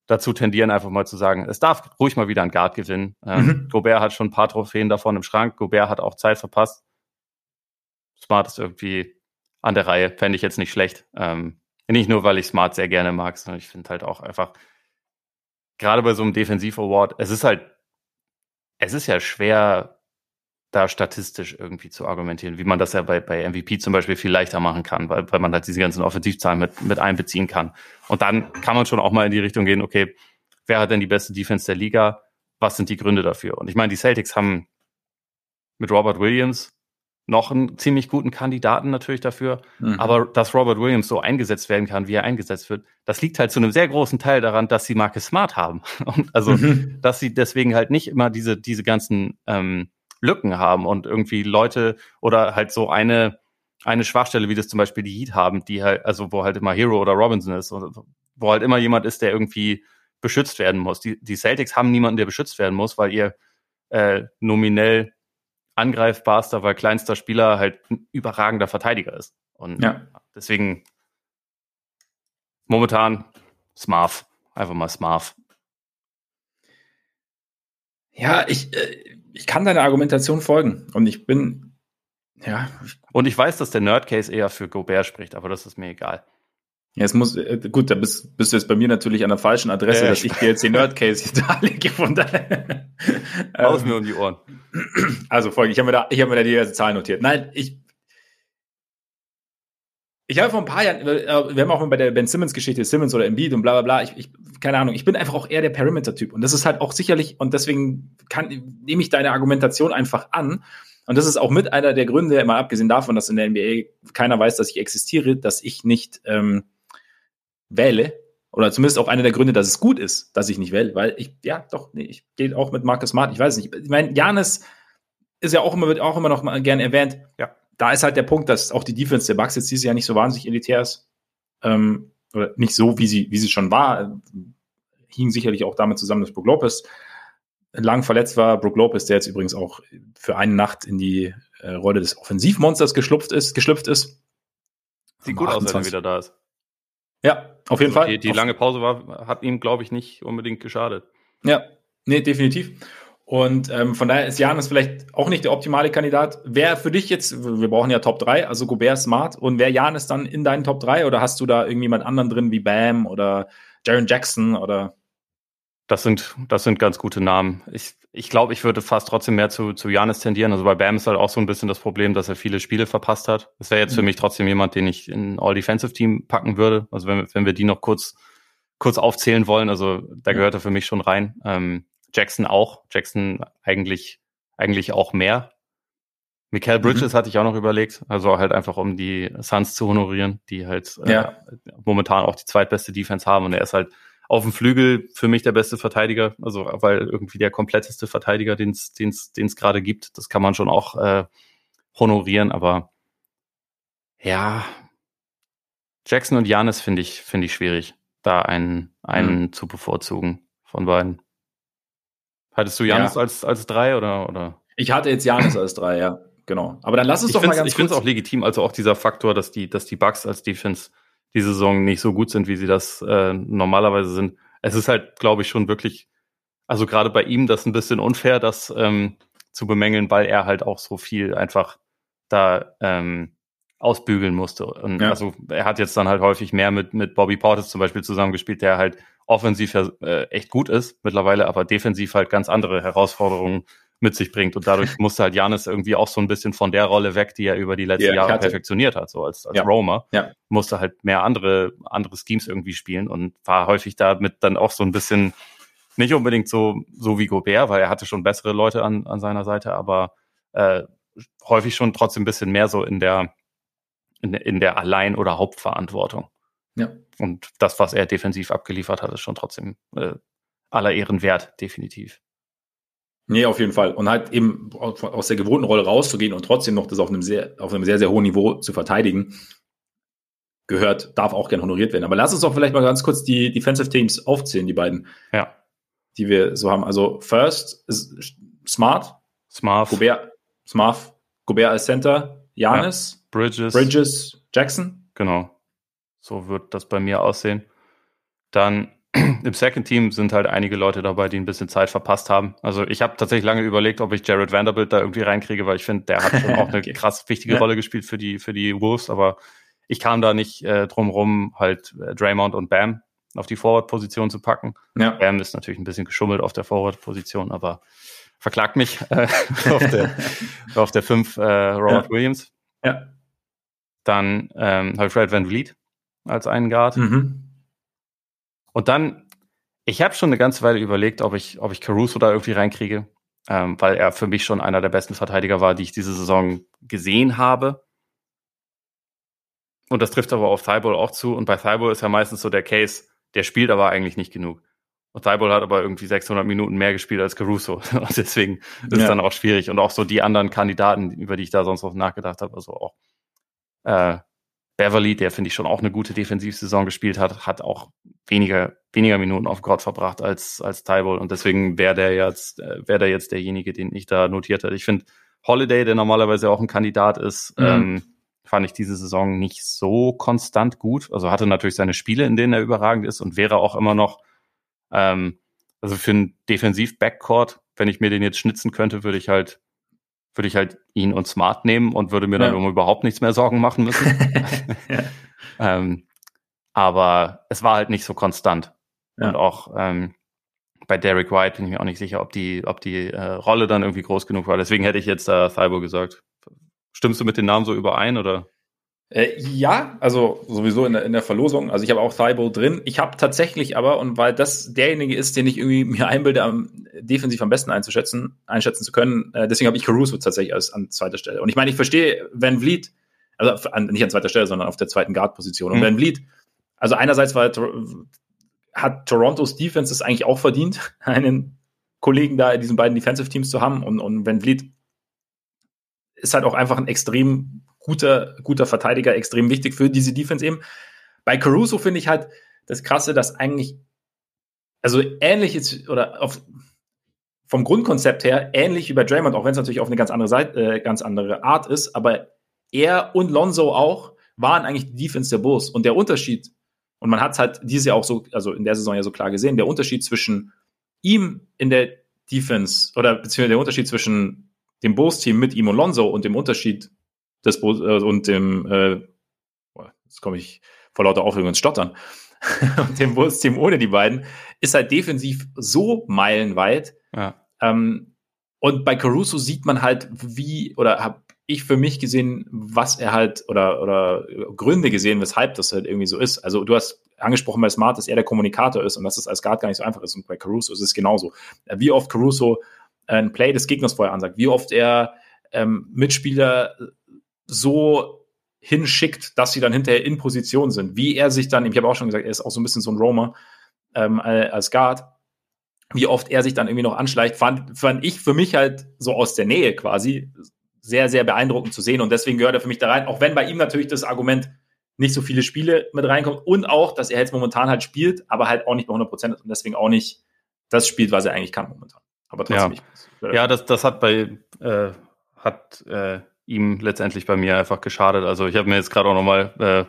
dazu tendieren, einfach mal zu sagen, es darf ruhig mal wieder ein Guard gewinnen. Ähm, mhm. Gobert hat schon ein paar Trophäen davon im Schrank. Gobert hat auch Zeit verpasst. Smart ist irgendwie an der Reihe, fände ich jetzt nicht schlecht. Ähm, nicht nur, weil ich Smart sehr gerne mag, sondern ich finde halt auch einfach, gerade bei so einem Defensiv-Award, es ist halt, es ist ja schwer, da statistisch irgendwie zu argumentieren, wie man das ja bei, bei MVP zum Beispiel viel leichter machen kann, weil, weil man halt diese ganzen Offensivzahlen mit, mit einbeziehen kann. Und dann kann man schon auch mal in die Richtung gehen, okay, wer hat denn die beste Defense der Liga? Was sind die Gründe dafür? Und ich meine, die Celtics haben mit Robert Williams noch einen ziemlich guten Kandidaten natürlich dafür. Mhm. Aber dass Robert Williams so eingesetzt werden kann, wie er eingesetzt wird, das liegt halt zu einem sehr großen Teil daran, dass sie Marcus Smart haben. Und also, mhm. dass sie deswegen halt nicht immer diese, diese ganzen ähm, Lücken haben und irgendwie Leute oder halt so eine, eine Schwachstelle, wie das zum Beispiel die Heat haben, die halt, also wo halt immer Hero oder Robinson ist, wo halt immer jemand ist, der irgendwie beschützt werden muss. Die, die Celtics haben niemanden, der beschützt werden muss, weil ihr äh, nominell angreifbarster, weil kleinster Spieler halt ein überragender Verteidiger ist. Und ja. deswegen momentan Smarf. Einfach mal Smarf. Ja, ich, äh, ich kann deiner Argumentation folgen. Und ich bin, ja. Und ich weiß, dass der Nerdcase eher für Gobert spricht, aber das ist mir egal. Ja, es muss, äh, gut, da bist, bist du jetzt bei mir natürlich an der falschen Adresse, ja, dass ich dir jetzt den Nerdcase hier darlege. Von daher. Aus mir um die Ohren. Also folge, ich habe mir da, ich habe mir da diverse Zahlen notiert. Nein, ich, ich habe vor ein paar Jahren, äh, wir haben auch mal bei der Ben Simmons Geschichte, Simmons oder Embiid und bla bla bla, ich, ich, keine Ahnung, ich bin einfach auch eher der Perimeter-Typ. Und das ist halt auch sicherlich, und deswegen kann, nehme ich deine Argumentation einfach an. Und das ist auch mit einer der Gründe, mal abgesehen davon, dass in der NBA keiner weiß, dass ich existiere, dass ich nicht ähm, wähle, oder zumindest auch einer der Gründe, dass es gut ist, dass ich nicht wähle, weil ich, ja, doch, nee, ich gehe auch mit Marcus Smart, ich weiß es nicht. Ich meine, Janis ist ja auch immer, wird auch immer noch mal gern erwähnt. Ja. Da ist halt der Punkt, dass auch die Defense der Bucks jetzt dieses Jahr nicht so wahnsinnig elitär ist. Ähm, oder nicht so, wie sie, wie sie schon war. Hing sicherlich auch damit zusammen, dass Brook Lopez lang verletzt war. Brook Lopez, der jetzt übrigens auch für eine Nacht in die äh, Rolle des Offensivmonsters geschlüpft ist, geschlüpft ist. Sieht gut aus, wenn er wieder da ist. Ja, auf jeden also Fall. Die, die lange Pause war, hat ihm, glaube ich, nicht unbedingt geschadet. Ja, nee, definitiv. Und ähm, von daher ist Janis vielleicht auch nicht der optimale Kandidat. Wer für dich jetzt, wir brauchen ja Top 3, also Gobert Smart, und wer Janis dann in deinen Top 3 oder hast du da irgendjemand anderen drin wie Bam oder Jaron Jackson oder? Das sind, das sind ganz gute Namen. Ich, ich glaube, ich würde fast trotzdem mehr zu, zu Janis tendieren. Also bei Bam ist halt auch so ein bisschen das Problem, dass er viele Spiele verpasst hat. Das wäre jetzt mhm. für mich trotzdem jemand, den ich in All-Defensive-Team packen würde. Also wenn, wenn wir die noch kurz, kurz aufzählen wollen, also da gehört er für mich schon rein. Ähm, Jackson auch. Jackson eigentlich, eigentlich auch mehr. Michael mhm. Bridges mhm. hatte ich auch noch überlegt, also halt einfach um die Suns zu honorieren, die halt äh, ja. äh, momentan auch die zweitbeste Defense haben und er ist halt auf dem Flügel für mich der beste Verteidiger, also weil irgendwie der kompletteste Verteidiger, den es gerade gibt. Das kann man schon auch äh, honorieren, aber ja, Jackson und Janis finde ich, finde ich schwierig, da einen, einen mhm. zu bevorzugen von beiden. Hattest du Janis ja. als, als drei oder, oder? Ich hatte jetzt Janis als drei, ja, genau. Aber dann lass uns ich doch mal ganz Ich finde es auch legitim, also auch dieser Faktor, dass die, dass die Bugs als Defense die Saison nicht so gut sind, wie sie das äh, normalerweise sind. Es ist halt, glaube ich, schon wirklich, also gerade bei ihm das ein bisschen unfair, das ähm, zu bemängeln, weil er halt auch so viel einfach da ähm, ausbügeln musste. Und ja. also er hat jetzt dann halt häufig mehr mit, mit Bobby Portis zum Beispiel zusammengespielt, der halt offensiv äh, echt gut ist mittlerweile, aber defensiv halt ganz andere Herausforderungen mit sich bringt. Und dadurch musste halt Janis irgendwie auch so ein bisschen von der Rolle weg, die er über die letzten ja, Jahre perfektioniert hat, so als, als ja. Roamer. Ja. Musste halt mehr andere, andere Schemes irgendwie spielen und war häufig damit dann auch so ein bisschen nicht unbedingt so, so wie Gobert, weil er hatte schon bessere Leute an, an seiner Seite, aber äh, häufig schon trotzdem ein bisschen mehr so in der, in, in der Allein- oder Hauptverantwortung. Ja. Und das, was er defensiv abgeliefert hat, ist schon trotzdem äh, aller Ehren wert, definitiv. Nee, auf jeden Fall. Und halt eben aus der gewohnten Rolle rauszugehen und trotzdem noch das auf einem sehr, auf einem sehr, sehr hohen Niveau zu verteidigen, gehört, darf auch gern honoriert werden. Aber lass uns doch vielleicht mal ganz kurz die Defensive Teams aufzählen, die beiden. Ja. Die wir so haben. Also First Smart. Smart. Gobert. Smart. Gobert als Center. Janis. Ja. Bridges. Bridges. Jackson. Genau. So wird das bei mir aussehen. Dann im Second Team sind halt einige Leute dabei, die ein bisschen Zeit verpasst haben. Also ich habe tatsächlich lange überlegt, ob ich Jared Vanderbilt da irgendwie reinkriege, weil ich finde, der hat schon auch eine okay. krass wichtige ja. Rolle gespielt für die, für die Wolves, aber ich kam da nicht äh, drum rum, halt äh, Draymond und Bam auf die Forward-Position zu packen. Ja. Bam ist natürlich ein bisschen geschummelt auf der Forward-Position, aber verklagt mich äh, auf der auf der 5 äh, Robert ja. Williams. Ja. Dann ähm, habe ich Fred Van Vliet als einen Guard. Mhm. Und dann, ich habe schon eine ganze Weile überlegt, ob ich, ob ich Caruso da irgendwie reinkriege. ähm, weil er für mich schon einer der besten Verteidiger war, die ich diese Saison gesehen habe. Und das trifft aber auf Thibault auch zu. Und bei Thibault ist ja meistens so der Case, der spielt aber eigentlich nicht genug. Und Thibault hat aber irgendwie 600 Minuten mehr gespielt als Caruso. Und deswegen ist ja. es dann auch schwierig. Und auch so die anderen Kandidaten, über die ich da sonst noch nachgedacht habe, also auch äh, Beverly, der finde ich schon auch eine gute Defensivsaison gespielt hat, hat auch weniger, weniger Minuten auf Gott verbracht als, als Tybull. Und deswegen wäre der jetzt, äh, wäre der jetzt derjenige, den ich da notiert hätte. Ich finde Holiday, der normalerweise auch ein Kandidat ist, mhm. ähm, fand ich diese Saison nicht so konstant gut. Also hatte natürlich seine Spiele, in denen er überragend ist und wäre auch immer noch, ähm, also für ein Defensiv-Backcourt, wenn ich mir den jetzt schnitzen könnte, würde ich halt würde ich halt ihn und Smart nehmen und würde mir dann um überhaupt nichts mehr Sorgen machen müssen. ja. ähm, aber es war halt nicht so konstant. Ja. Und auch ähm, bei Derek White bin ich mir auch nicht sicher, ob die, ob die äh, Rolle dann irgendwie groß genug war. Deswegen hätte ich jetzt da äh, Thibault gesagt. Stimmst du mit den Namen so überein oder? Äh, ja, also sowieso in der, in der Verlosung. Also ich habe auch Thibault drin. Ich habe tatsächlich aber, und weil das derjenige ist, den ich irgendwie mir einbilde, am, defensiv am besten einzuschätzen, einschätzen zu können, äh, deswegen habe ich Caruso tatsächlich als an zweiter Stelle. Und ich meine, ich verstehe Van Vliet, also an, nicht an zweiter Stelle, sondern auf der zweiten Guard-Position. Und mhm. Van Vliet, also einerseits war, hat Torontos Defense es eigentlich auch verdient, einen Kollegen da in diesen beiden Defensive Teams zu haben. Und, und Van Vliet ist halt auch einfach ein extrem guter, guter Verteidiger, extrem wichtig für diese Defense eben. Bei Caruso finde ich halt das Krasse, dass eigentlich, also ähnlich ist, oder auf, vom Grundkonzept her ähnlich wie bei Draymond, auch wenn es natürlich auf eine ganz andere Seite, äh, ganz andere Art ist, aber er und Lonzo auch waren eigentlich die Defense der Bulls. Und der Unterschied, und man hat es halt dieses Jahr auch so, also in der Saison ja so klar gesehen, der Unterschied zwischen ihm in der Defense oder beziehungsweise der Unterschied zwischen dem Bulls-Team mit ihm und Lonzo und dem Unterschied des äh, und dem, äh, jetzt komme ich vor lauter Aufregung ins Stottern, und dem Bulls-Team ohne die beiden, ist halt defensiv so meilenweit. Ja. Ähm, und bei Caruso sieht man halt, wie, oder habe ich für mich gesehen, was er halt, oder, oder Gründe gesehen, weshalb das halt irgendwie so ist. Also du hast angesprochen bei Smart, dass er der Kommunikator ist und dass es als Guard gar nicht so einfach ist. Und bei Caruso ist es genauso. Wie oft Caruso ein Play des Gegners vorher ansagt, wie oft er ähm, Mitspieler so hinschickt, dass sie dann hinterher in Position sind. Wie er sich dann, ich habe auch schon gesagt, er ist auch so ein bisschen so ein Roamer ähm, als Guard, wie oft er sich dann irgendwie noch anschleicht, fand, fand ich für mich halt so aus der Nähe quasi sehr, sehr beeindruckend zu sehen. Und deswegen gehört er für mich da rein, auch wenn bei ihm natürlich das Argument nicht so viele Spiele mit reinkommt und auch, dass er jetzt momentan halt spielt, aber halt auch nicht bei 100 Prozent und deswegen auch nicht das spielt, was er eigentlich kann momentan. Aber trotzdem. Ja, ja das, das hat bei, äh, hat, äh, ihm letztendlich bei mir einfach geschadet. Also ich habe mir jetzt gerade auch nochmal äh,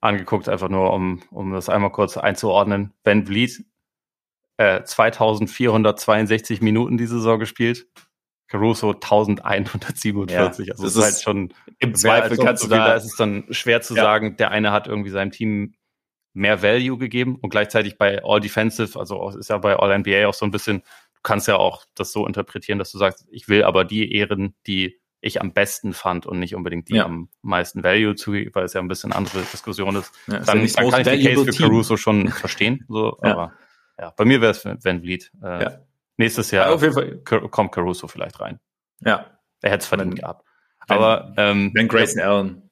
angeguckt, einfach nur um, um das einmal kurz einzuordnen. Ben Vliet, äh, 2462 Minuten diese Saison gespielt. Caruso 1147. Ja, also das ist, halt schon im Zweifel kannst du da, da ist es dann schwer zu ja. sagen, der eine hat irgendwie seinem Team mehr Value gegeben und gleichzeitig bei All Defensive, also ist ja bei All NBA auch so ein bisschen, du kannst ja auch das so interpretieren, dass du sagst, ich will aber die Ehren, die ich am besten fand und nicht unbedingt die ja. am meisten Value zu, weil es ja ein bisschen andere Diskussion ist. Ja, dann, ist ja dann kann ich den Case für Caruso schon verstehen. So. Aber ja, bei mir wäre es Van Vliet. Äh. Nächstes Jahr auf jeden Fall. kommt Caruso vielleicht rein. Ja. Er hätte es verdient gehabt. Aber ähm, wenn Grayson Allen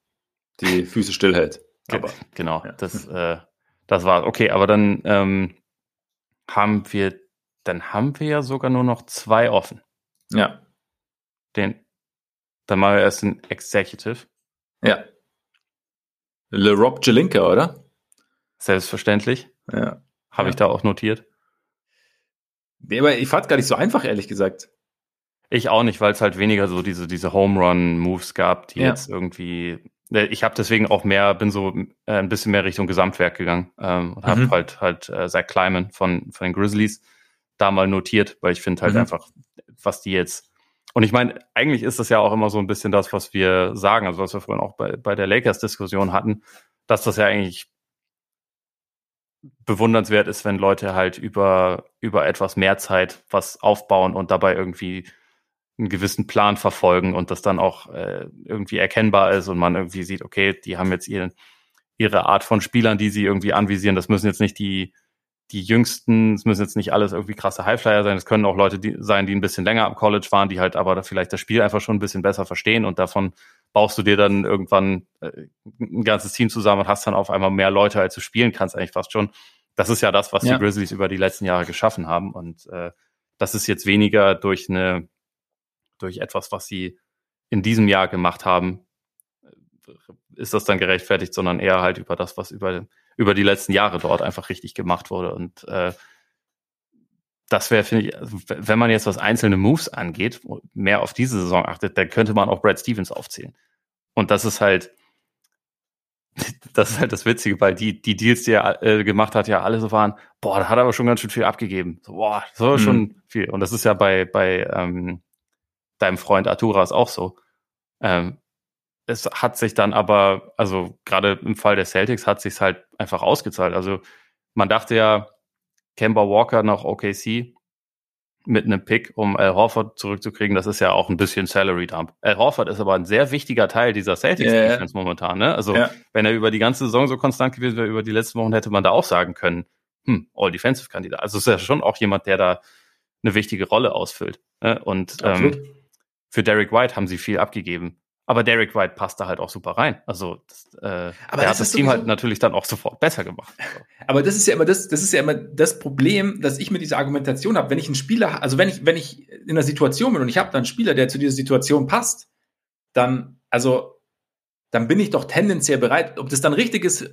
die Füße stillhält. Aber, genau, das, äh, das war okay. Aber dann ähm, haben wir, dann haben wir ja sogar nur noch zwei offen. Ja. Den dann machen wir erst ein Executive. Ja. Le Rob Jelinka, oder? Selbstverständlich. Ja. Habe ja. ich da auch notiert. Nee, aber ich fand gar nicht so einfach, ehrlich gesagt. Ich auch nicht, weil es halt weniger so diese, diese Home Run Moves gab, die ja. jetzt irgendwie. Äh, ich habe deswegen auch mehr, bin so äh, ein bisschen mehr Richtung Gesamtwerk gegangen ähm, und mhm. habe halt halt äh, Zach Kleiman von, von den Grizzlies da mal notiert, weil ich finde halt mhm. einfach, was die jetzt und ich meine, eigentlich ist das ja auch immer so ein bisschen das, was wir sagen, also was wir vorhin auch bei, bei der Lakers-Diskussion hatten, dass das ja eigentlich bewundernswert ist, wenn Leute halt über, über etwas mehr Zeit was aufbauen und dabei irgendwie einen gewissen Plan verfolgen und das dann auch äh, irgendwie erkennbar ist und man irgendwie sieht, okay, die haben jetzt ihre, ihre Art von Spielern, die sie irgendwie anvisieren. Das müssen jetzt nicht die, die jüngsten, es müssen jetzt nicht alles irgendwie krasse Highflyer sein, es können auch Leute die, sein, die ein bisschen länger am College waren, die halt aber vielleicht das Spiel einfach schon ein bisschen besser verstehen und davon baust du dir dann irgendwann äh, ein ganzes Team zusammen und hast dann auf einmal mehr Leute, als du spielen kannst, eigentlich fast schon. Das ist ja das, was ja. die Grizzlies über die letzten Jahre geschaffen haben und äh, das ist jetzt weniger durch eine, durch etwas, was sie in diesem Jahr gemacht haben, ist das dann gerechtfertigt, sondern eher halt über das, was über über die letzten Jahre dort einfach richtig gemacht wurde. Und äh, das wäre, finde ich, wenn man jetzt was einzelne Moves angeht, mehr auf diese Saison achtet, dann könnte man auch Brad Stevens aufzählen. Und das ist halt, das ist halt das Witzige, weil die, die Deals, die er äh, gemacht hat, ja alle so waren, boah, da hat er aber schon ganz schön viel abgegeben. So, boah, das war mhm. schon viel. Und das ist ja bei, bei ähm, deinem Freund Arturas auch so. Ähm, es hat sich dann aber, also gerade im Fall der Celtics hat sich halt einfach ausgezahlt. Also man dachte ja, Kemba Walker nach OKC mit einem Pick, um Al Horford zurückzukriegen, das ist ja auch ein bisschen Salary Dump. Al Horford ist aber ein sehr wichtiger Teil dieser Celtics yeah. Defense momentan. Ne? Also ja. wenn er über die ganze Saison so konstant gewesen wäre, über die letzten Wochen hätte man da auch sagen können, hm, All Defensive Kandidat. Also ist ja schon auch jemand, der da eine wichtige Rolle ausfüllt. Ne? Und ähm, für Derek White haben sie viel abgegeben. Aber Derek White passt da halt auch super rein. Also das, äh, aber er hat das Team halt natürlich dann auch sofort besser gemacht. Aber das ist ja immer das, das ist ja immer das Problem, dass ich mit dieser Argumentation habe. Wenn ich einen Spieler, also wenn ich, wenn ich in einer Situation bin und ich habe dann einen Spieler, der zu dieser Situation passt, dann, also, dann bin ich doch tendenziell bereit, ob das dann richtig ist,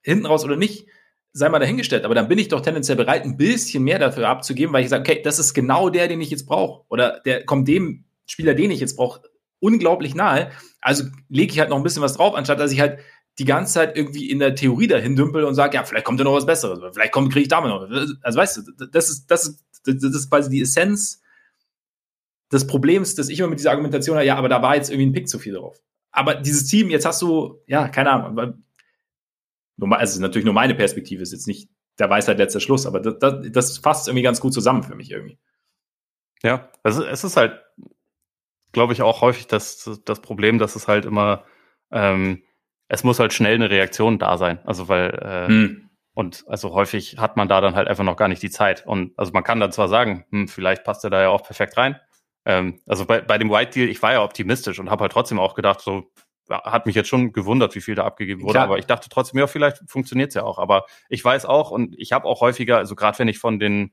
hinten raus oder nicht, sei mal dahingestellt. Aber dann bin ich doch tendenziell bereit, ein bisschen mehr dafür abzugeben, weil ich sage, okay, das ist genau der, den ich jetzt brauche. Oder der kommt dem Spieler, den ich jetzt brauche, unglaublich nahe. Also lege ich halt noch ein bisschen was drauf, anstatt dass ich halt die ganze Zeit irgendwie in der Theorie dahin dümpel und sage, ja, vielleicht kommt ja noch was Besseres, vielleicht kriege ich damit noch. Also weißt du, das ist, das ist, das ist quasi die Essenz des Problems, dass ich immer mit dieser Argumentation habe, ja, aber da war jetzt irgendwie ein Pick zu viel drauf. Aber dieses Team, jetzt hast du, ja, keine Ahnung, weil, also natürlich nur meine Perspektive, ist jetzt nicht der Weisheit letzter Schluss, aber das, das, das fasst irgendwie ganz gut zusammen für mich irgendwie. Ja, also es ist halt glaube ich, auch häufig das, das Problem, dass es halt immer, ähm, es muss halt schnell eine Reaktion da sein. Also weil, äh, hm. und also häufig hat man da dann halt einfach noch gar nicht die Zeit. Und also man kann dann zwar sagen, hm, vielleicht passt er da ja auch perfekt rein. Ähm, also bei, bei dem White Deal, ich war ja optimistisch und habe halt trotzdem auch gedacht, so, hat mich jetzt schon gewundert, wie viel da abgegeben wurde, Klar. aber ich dachte trotzdem, ja, vielleicht funktioniert es ja auch. Aber ich weiß auch und ich habe auch häufiger, also gerade wenn ich von den,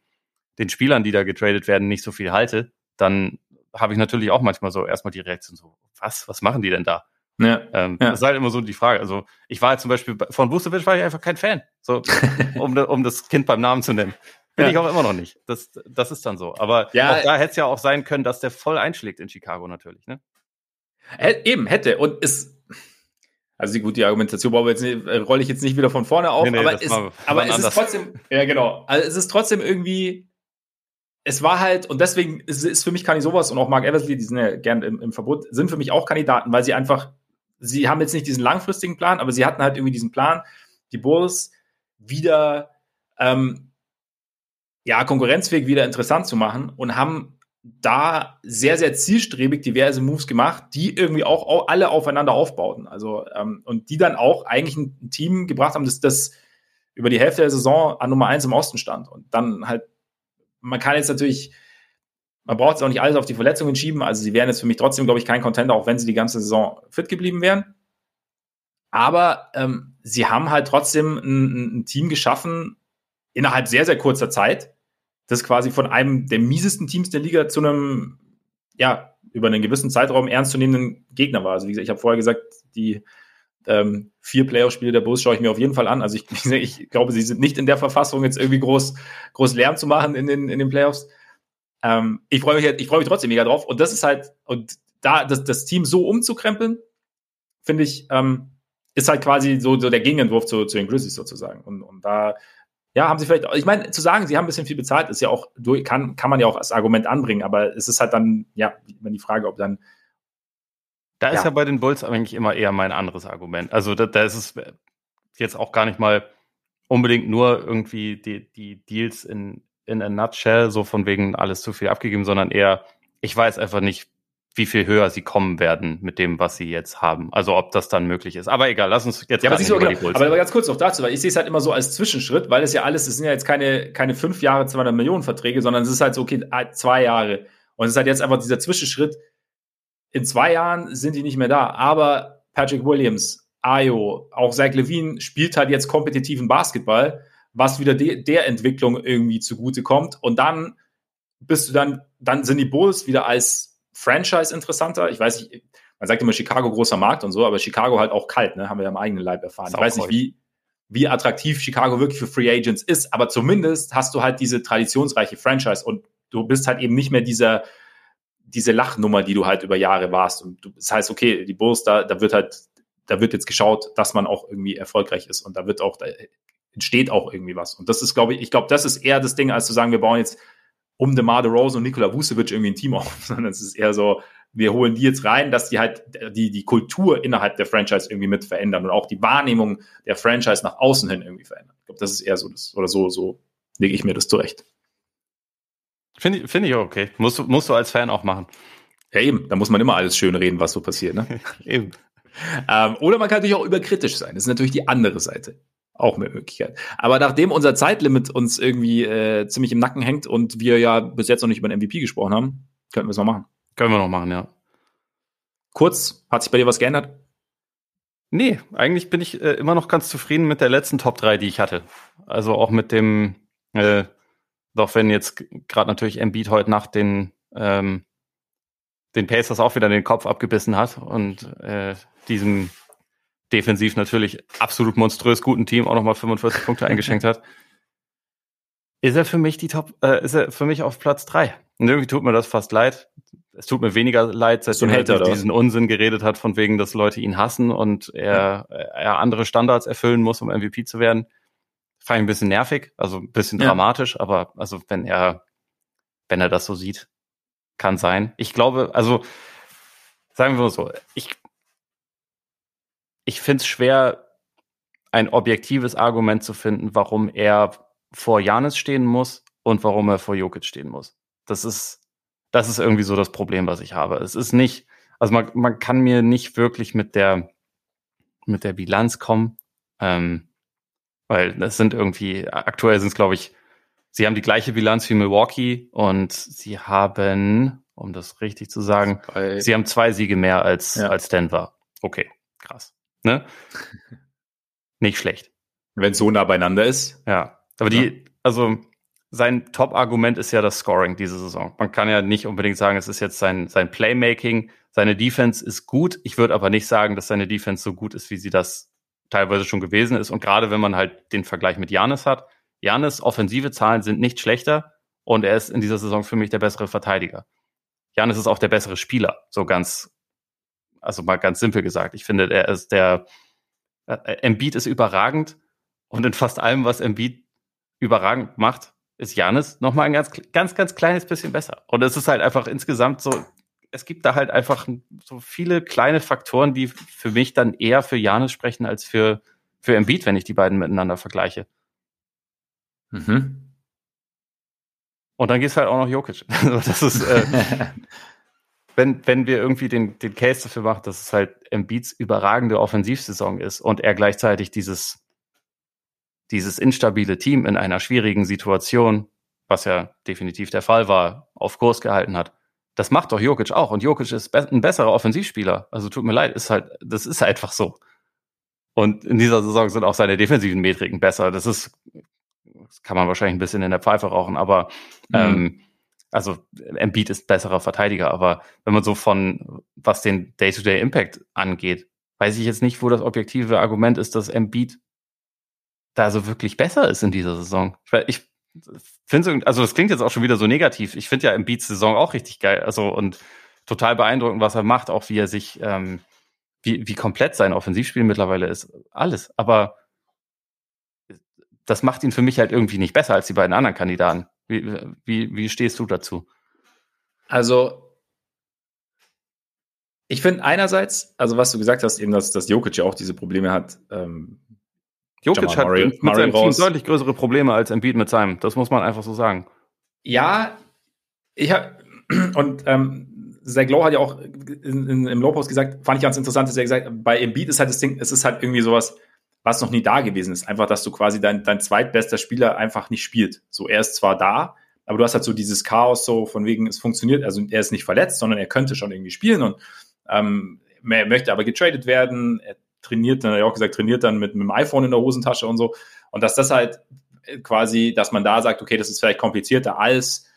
den Spielern, die da getradet werden, nicht so viel halte, dann habe ich natürlich auch manchmal so erstmal die Reaktion so, was, was machen die denn da? Ja, ähm, ja. Das ist halt immer so die Frage. Also ich war jetzt zum Beispiel von Vucevic war ich einfach kein Fan, so um, um das Kind beim Namen zu nennen. Bin ja. ich auch immer noch nicht. Das, das ist dann so. Aber ja, auch da hätte es ja auch sein können, dass der voll einschlägt in Chicago natürlich. Ne? Eben, hätte. Und es, also gut, die Argumentation brauche jetzt nicht, äh, rolle ich jetzt nicht wieder von vorne auf, nee, nee, aber, es, aber es ist trotzdem, ja genau, also es ist trotzdem irgendwie es war halt, und deswegen ist, ist für mich kann ich sowas und auch Mark Eversley, die sind ja gern im, im Verbot, sind für mich auch Kandidaten, weil sie einfach, sie haben jetzt nicht diesen langfristigen Plan, aber sie hatten halt irgendwie diesen Plan, die Bulls wieder ähm, ja, konkurrenzfähig wieder interessant zu machen und haben da sehr, sehr zielstrebig diverse Moves gemacht, die irgendwie auch, alle aufeinander aufbauten. Also, ähm, und die dann auch eigentlich ein Team gebracht haben, das, das über die Hälfte der Saison an Nummer eins im Osten stand und dann halt man kann jetzt natürlich, man braucht jetzt auch nicht alles auf die Verletzungen schieben. Also sie wären jetzt für mich trotzdem, glaube ich, kein Contender, auch wenn sie die ganze Saison fit geblieben wären. Aber ähm, sie haben halt trotzdem ein, ein, Team geschaffen innerhalb sehr, sehr kurzer Zeit, das quasi von einem der miesesten Teams der Liga zu einem, ja, über einen gewissen Zeitraum ernstzunehmenden Gegner war. Also wie gesagt, ich habe vorher gesagt, die ähm, vier Playoff-Spiele der Bulls schaue ich mir auf jeden Fall an. Also ich, ich glaube, sie sind nicht in der Verfassung, jetzt irgendwie groß, groß Lärm zu machen in den, in den Playoffs. Ähm, ich freue mich, ich freue mich trotzdem mega drauf. Und das ist halt, und da das, das Team so umzukrempeln, finde ich, ähm, ist halt quasi so, so der Gegenentwurf zu, zu den Grizzlies sozusagen. Und, und da, ja, haben sie vielleicht, ich meine, zu sagen, sie haben ein bisschen viel bezahlt, ist ja auch, kann, kann man ja auch als Argument anbringen, aber es ist halt dann, ja, die Frage, ob dann da ist ja. bei den Bulls eigentlich immer eher mein anderes Argument. Also da, da ist es jetzt auch gar nicht mal unbedingt nur irgendwie die, die Deals in, in a nutshell, so von wegen alles zu viel abgegeben, sondern eher, ich weiß einfach nicht, wie viel höher sie kommen werden mit dem, was sie jetzt haben. Also ob das dann möglich ist. Aber egal, lass uns jetzt ja, aber, so, genau. aber, aber ganz kurz noch dazu, weil ich sehe es halt immer so als Zwischenschritt, weil es ja alles, es sind ja jetzt keine, keine fünf Jahre, 200 Millionen Verträge, sondern es ist halt so, okay, zwei Jahre. Und es ist halt jetzt einfach dieser Zwischenschritt. In zwei Jahren sind die nicht mehr da. Aber Patrick Williams, Ayo, auch Zach Levine spielt halt jetzt kompetitiven Basketball, was wieder de der Entwicklung irgendwie zugute kommt. Und dann bist du dann, dann sind die Bulls wieder als Franchise interessanter. Ich weiß nicht, man sagt immer Chicago großer Markt und so, aber Chicago halt auch kalt, ne? Haben wir ja im eigenen Leib erfahren. Ich weiß nicht, wie, wie attraktiv Chicago wirklich für Free Agents ist, aber zumindest hast du halt diese traditionsreiche Franchise und du bist halt eben nicht mehr dieser, diese Lachnummer, die du halt über Jahre warst. Und du, das heißt, okay, die Bulls, da, da wird halt, da wird jetzt geschaut, dass man auch irgendwie erfolgreich ist und da wird auch, da entsteht auch irgendwie was. Und das ist, glaube ich, ich glaube, das ist eher das Ding, als zu sagen, wir bauen jetzt um DeMar DeRozan und Nikola Vucevic irgendwie ein Team auf, sondern es ist eher so, wir holen die jetzt rein, dass die halt die, die Kultur innerhalb der Franchise irgendwie mit verändern und auch die Wahrnehmung der Franchise nach außen hin irgendwie verändern. Ich glaube, das ist eher so das, oder so, so lege ich mir das zurecht. Finde ich, finde ich auch okay. Musst du, musst du als Fan auch machen. Ja, eben. Da muss man immer alles schön reden, was so passiert, ne? eben. Ähm, oder man kann natürlich auch überkritisch sein. Das ist natürlich die andere Seite. Auch eine Möglichkeit. Aber nachdem unser Zeitlimit uns irgendwie äh, ziemlich im Nacken hängt und wir ja bis jetzt noch nicht über den MVP gesprochen haben, könnten wir es noch machen. Können wir noch machen, ja. Kurz, hat sich bei dir was geändert? Nee, eigentlich bin ich äh, immer noch ganz zufrieden mit der letzten Top 3, die ich hatte. Also auch mit dem, äh, doch wenn jetzt gerade natürlich Embiid heute Nacht den, ähm, den Pacers auch wieder den Kopf abgebissen hat und äh, diesem defensiv natürlich absolut monströs guten Team auch nochmal 45 Punkte eingeschenkt hat, ist er für mich die Top, äh, ist er für mich auf Platz drei. Und irgendwie tut mir das fast leid. Es tut mir weniger leid, seitdem er Hater, diesen Unsinn geredet hat, von wegen, dass Leute ihn hassen und er, ja. er andere Standards erfüllen muss, um MVP zu werden. Fand ich ein bisschen nervig, also ein bisschen ja. dramatisch, aber also wenn er, wenn er das so sieht, kann sein. Ich glaube, also sagen wir mal so, ich ich finde es schwer, ein objektives Argument zu finden, warum er vor Janis stehen muss und warum er vor Jokic stehen muss. Das ist, das ist irgendwie so das Problem, was ich habe. Es ist nicht, also man, man kann mir nicht wirklich mit der, mit der Bilanz kommen, ähm, weil das sind irgendwie, aktuell sind es, glaube ich, sie haben die gleiche Bilanz wie Milwaukee und sie haben, um das richtig zu sagen, zwei. sie haben zwei Siege mehr als, ja. als Denver. Okay, krass. Ne? Nicht schlecht. Wenn es so nah beieinander ist. Ja. Aber ja. die, also sein Top-Argument ist ja das Scoring diese Saison. Man kann ja nicht unbedingt sagen, es ist jetzt sein, sein Playmaking. Seine Defense ist gut. Ich würde aber nicht sagen, dass seine Defense so gut ist, wie sie das teilweise schon gewesen ist. Und gerade wenn man halt den Vergleich mit Janis hat, Janis offensive Zahlen sind nicht schlechter und er ist in dieser Saison für mich der bessere Verteidiger. Janis ist auch der bessere Spieler, so ganz also mal ganz simpel gesagt. Ich finde, er ist der, äh, Embiid ist überragend und in fast allem, was Embiid überragend macht, ist Janis nochmal ein ganz, ganz, ganz kleines bisschen besser. Und es ist halt einfach insgesamt so, es gibt da halt einfach so viele kleine Faktoren, die für mich dann eher für Janis sprechen als für, für Embiid, wenn ich die beiden miteinander vergleiche. Mhm. Und dann gehst halt auch noch Jokic. Also das ist, äh, wenn, wenn wir irgendwie den, den Case dafür machen, dass es halt Embiids überragende Offensivsaison ist und er gleichzeitig dieses, dieses instabile Team in einer schwierigen Situation, was ja definitiv der Fall war, auf Kurs gehalten hat. Das macht doch Jokic auch. Und Jokic ist be ein besserer Offensivspieler. Also tut mir leid, ist halt, das ist einfach so. Und in dieser Saison sind auch seine defensiven Metriken besser. Das ist, das kann man wahrscheinlich ein bisschen in der Pfeife rauchen, aber mhm. ähm, also Embiid ist besserer Verteidiger, aber wenn man so von, was den Day-to-Day-Impact angeht, weiß ich jetzt nicht, wo das objektive Argument ist, dass Embiid da so wirklich besser ist in dieser Saison. Ich, also das klingt jetzt auch schon wieder so negativ. Ich finde ja Embiids Saison auch richtig geil, also und total beeindruckend, was er macht, auch wie er sich, ähm, wie, wie komplett sein Offensivspiel mittlerweile ist. Alles. Aber das macht ihn für mich halt irgendwie nicht besser als die beiden anderen Kandidaten. Wie, wie, wie stehst du dazu? Also, ich finde einerseits, also was du gesagt hast, eben, dass, dass Jokic ja auch diese Probleme hat. Ähm, Jokic hat Murray, mit Murray seinem raus. Team deutlich größere Probleme als Embiid mit seinem. Das muss man einfach so sagen. Ja, ich habe und ähm, Zach Lowe hat ja auch in, in, im Low-Post gesagt, fand ich ganz interessant, dass er gesagt hat, bei Embiid ist halt das Ding, es ist halt irgendwie sowas, was noch nie da gewesen ist. Einfach, dass du quasi dein, dein zweitbester Spieler einfach nicht spielt. So, er ist zwar da, aber du hast halt so dieses Chaos so von wegen, es funktioniert, also er ist nicht verletzt, sondern er könnte schon irgendwie spielen und ähm, er möchte aber getradet werden. Er trainiert, dann hat er auch gesagt, trainiert dann mit, mit dem iPhone in der Hosentasche und so. Und dass das halt quasi, dass man da sagt, okay, das ist vielleicht komplizierter als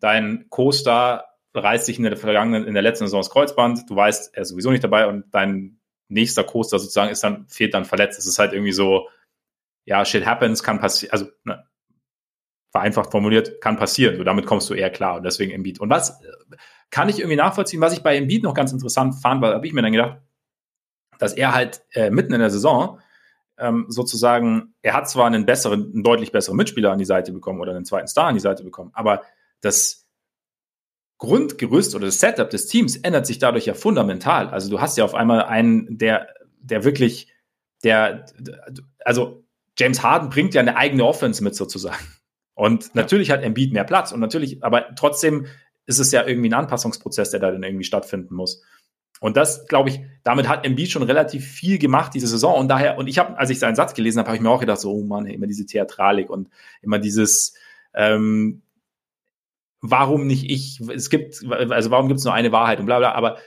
dein Co-Star reißt sich in der vergangenen, in der letzten Saison das Kreuzband, du weißt, er ist sowieso nicht dabei und dein nächster Co-Star sozusagen ist dann, fehlt dann verletzt. Es ist halt irgendwie so, ja, shit happens, kann passieren, also ne, vereinfacht formuliert, kann passieren. So, damit kommst du eher klar und deswegen Embiid. Und was kann ich irgendwie nachvollziehen, was ich bei Embiid noch ganz interessant fand, weil habe ich mir dann gedacht, dass er halt äh, mitten in der Saison ähm, sozusagen, er hat zwar einen besseren, einen deutlich besseren Mitspieler an die Seite bekommen oder einen zweiten Star an die Seite bekommen, aber das Grundgerüst oder das Setup des Teams ändert sich dadurch ja fundamental. Also du hast ja auf einmal einen, der, der wirklich, der, also James Harden bringt ja eine eigene Offense mit sozusagen. Und natürlich hat Embiid mehr Platz und natürlich, aber trotzdem ist es ja irgendwie ein Anpassungsprozess, der da dann irgendwie stattfinden muss. Und das, glaube ich, damit hat Embiid schon relativ viel gemacht diese Saison. Und daher, und ich habe, als ich seinen Satz gelesen habe, habe ich mir auch gedacht, so, oh Mann, immer diese Theatralik und immer dieses, ähm, warum nicht ich? Es gibt, also warum gibt es nur eine Wahrheit und bla bla. Aber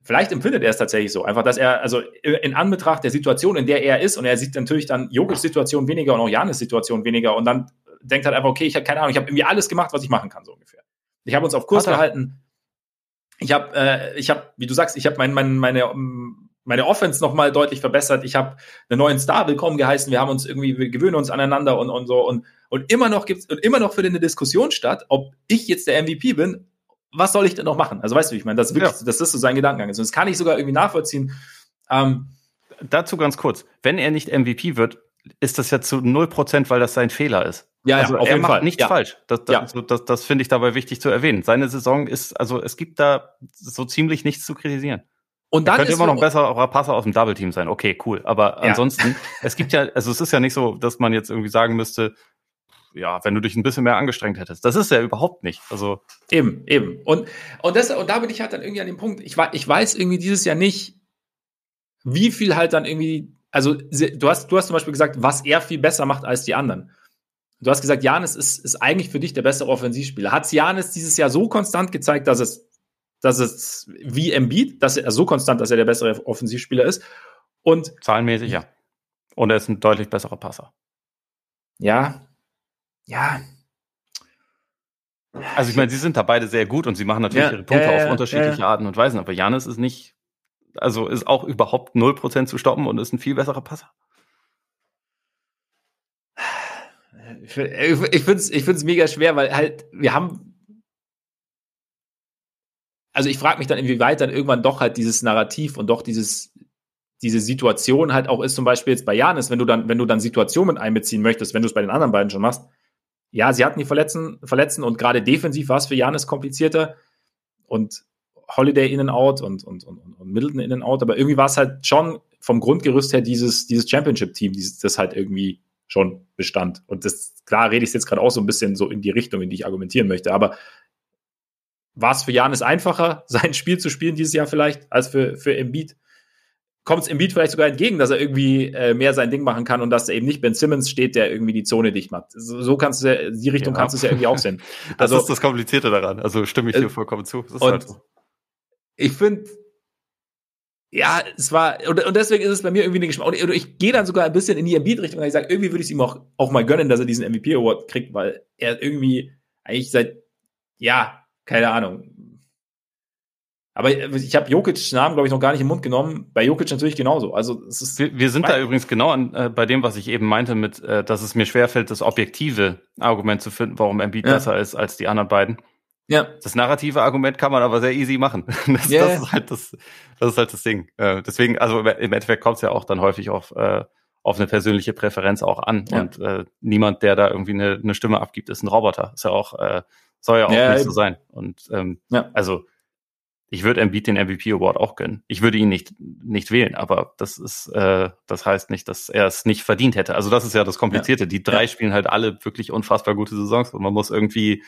vielleicht empfindet er es tatsächlich so. Einfach, dass er, also in Anbetracht der Situation, in der er ist, und er sieht natürlich dann Jokis Situation weniger und auch Janis Situation weniger und dann denkt halt einfach, okay, ich habe keine Ahnung, ich habe irgendwie alles gemacht, was ich machen kann, so ungefähr. Ich habe uns auf Kurs gehalten ich habe, äh, ich habe, wie du sagst, ich habe mein, mein, meine, meine Offense nochmal deutlich verbessert. Ich habe einen neuen Star willkommen geheißen. Wir haben uns irgendwie, wir gewöhnen uns aneinander und, und so. Und, und immer noch gibt's, und immer noch findet eine Diskussion statt, ob ich jetzt der MVP bin. Was soll ich denn noch machen? Also weißt du, ich meine, das wirklich, ja. das ist so sein Gedankengang. Und das kann ich sogar irgendwie nachvollziehen. Ähm, Dazu ganz kurz. Wenn er nicht MVP wird, ist das ja zu 0%, weil das sein Fehler ist. Ja, also ja, auf er jeden macht Fall. nichts ja. falsch. Das, das, ja. das, das, das finde ich dabei wichtig zu erwähnen. Seine Saison ist, also es gibt da so ziemlich nichts zu kritisieren. Und dann er könnte immer noch ein besserer Passer aus dem Double Team sein. Okay, cool. Aber ansonsten, es gibt ja, also es ist ja nicht so, dass man jetzt irgendwie sagen müsste, ja, wenn du dich ein bisschen mehr angestrengt hättest. Das ist ja überhaupt nicht. Also eben, eben. Und und das und da bin ich halt dann irgendwie an dem Punkt. Ich weiß, ich weiß irgendwie dieses Jahr nicht, wie viel halt dann irgendwie. Also du hast du hast zum Beispiel gesagt, was er viel besser macht als die anderen. Du hast gesagt, Janis ist, ist eigentlich für dich der bessere Offensivspieler. Hat Janis dieses Jahr so konstant gezeigt, dass es, dass es wie Embiid, dass er so konstant, dass er der bessere Offensivspieler ist? Und zahlenmäßig ja. Und er ist ein deutlich besserer Passer. Ja, ja. Also ich meine, sie sind da beide sehr gut und sie machen natürlich ja, ihre Punkte ja, auf unterschiedliche Arten und Weisen, aber Janis ist nicht, also ist auch überhaupt 0% zu stoppen und ist ein viel besserer Passer. Ich, finde es ich find's mega schwer, weil halt, wir haben. Also ich frage mich dann, inwieweit dann irgendwann doch halt dieses Narrativ und doch dieses, diese Situation halt auch ist, zum Beispiel jetzt bei Janis, wenn du dann, wenn du dann Situationen mit einbeziehen möchtest, wenn du es bei den anderen beiden schon machst. Ja, sie hatten die Verletzten, Verletzten und gerade defensiv war es für Janis komplizierter und Holiday in and out und, und, und, und Middleton in and out, aber irgendwie war es halt schon vom Grundgerüst her dieses, dieses Championship-Team, das halt irgendwie schon bestand. Und das, klar rede ich jetzt gerade auch so ein bisschen so in die Richtung, in die ich argumentieren möchte, aber war es für Janis einfacher, sein Spiel zu spielen dieses Jahr vielleicht, als für, für Embiid? Kommt es Embiid vielleicht sogar entgegen, dass er irgendwie äh, mehr sein Ding machen kann und dass er eben nicht Ben Simmons steht, der irgendwie die Zone dicht macht. So, so kannst du ja, die Richtung ja. kannst du es ja irgendwie auch sehen. das also, ist das Komplizierte daran. Also stimme ich dir äh, vollkommen zu. und halt so. Ich finde, ja, es war, und, und deswegen ist es bei mir irgendwie eine Geschmack. Und ich gehe dann sogar ein bisschen in die Embiid-Richtung, weil ich sage, irgendwie würde ich es ihm auch, auch mal gönnen, dass er diesen MVP-Award kriegt, weil er irgendwie eigentlich seit, ja, keine Ahnung. Aber ich habe Jokic's Namen, glaube ich, noch gar nicht im Mund genommen. Bei Jokic natürlich genauso. Also es ist wir, wir sind da übrigens genau an, äh, bei dem, was ich eben meinte, mit, äh, dass es mir schwerfällt, das objektive Argument zu finden, warum Embiid ja. besser ist als die anderen beiden. Ja. Das narrative Argument kann man aber sehr easy machen. Das, yeah. das ist halt das, das ist halt das Ding. Äh, deswegen, also im Endeffekt kommt es ja auch dann häufig auf, äh, auf eine persönliche Präferenz auch an. Ja. Und äh, niemand, der da irgendwie eine, eine Stimme abgibt, ist ein Roboter. Ist ja auch, äh, soll ja auch ja, nicht so sein. Und ähm, ja. also ich würde Embiid den MVP Award auch gönnen. Ich würde ihn nicht nicht wählen, aber das ist äh, das heißt nicht, dass er es nicht verdient hätte. Also das ist ja das Komplizierte. Ja. Die drei ja. spielen halt alle wirklich unfassbar gute Saisons und man muss irgendwie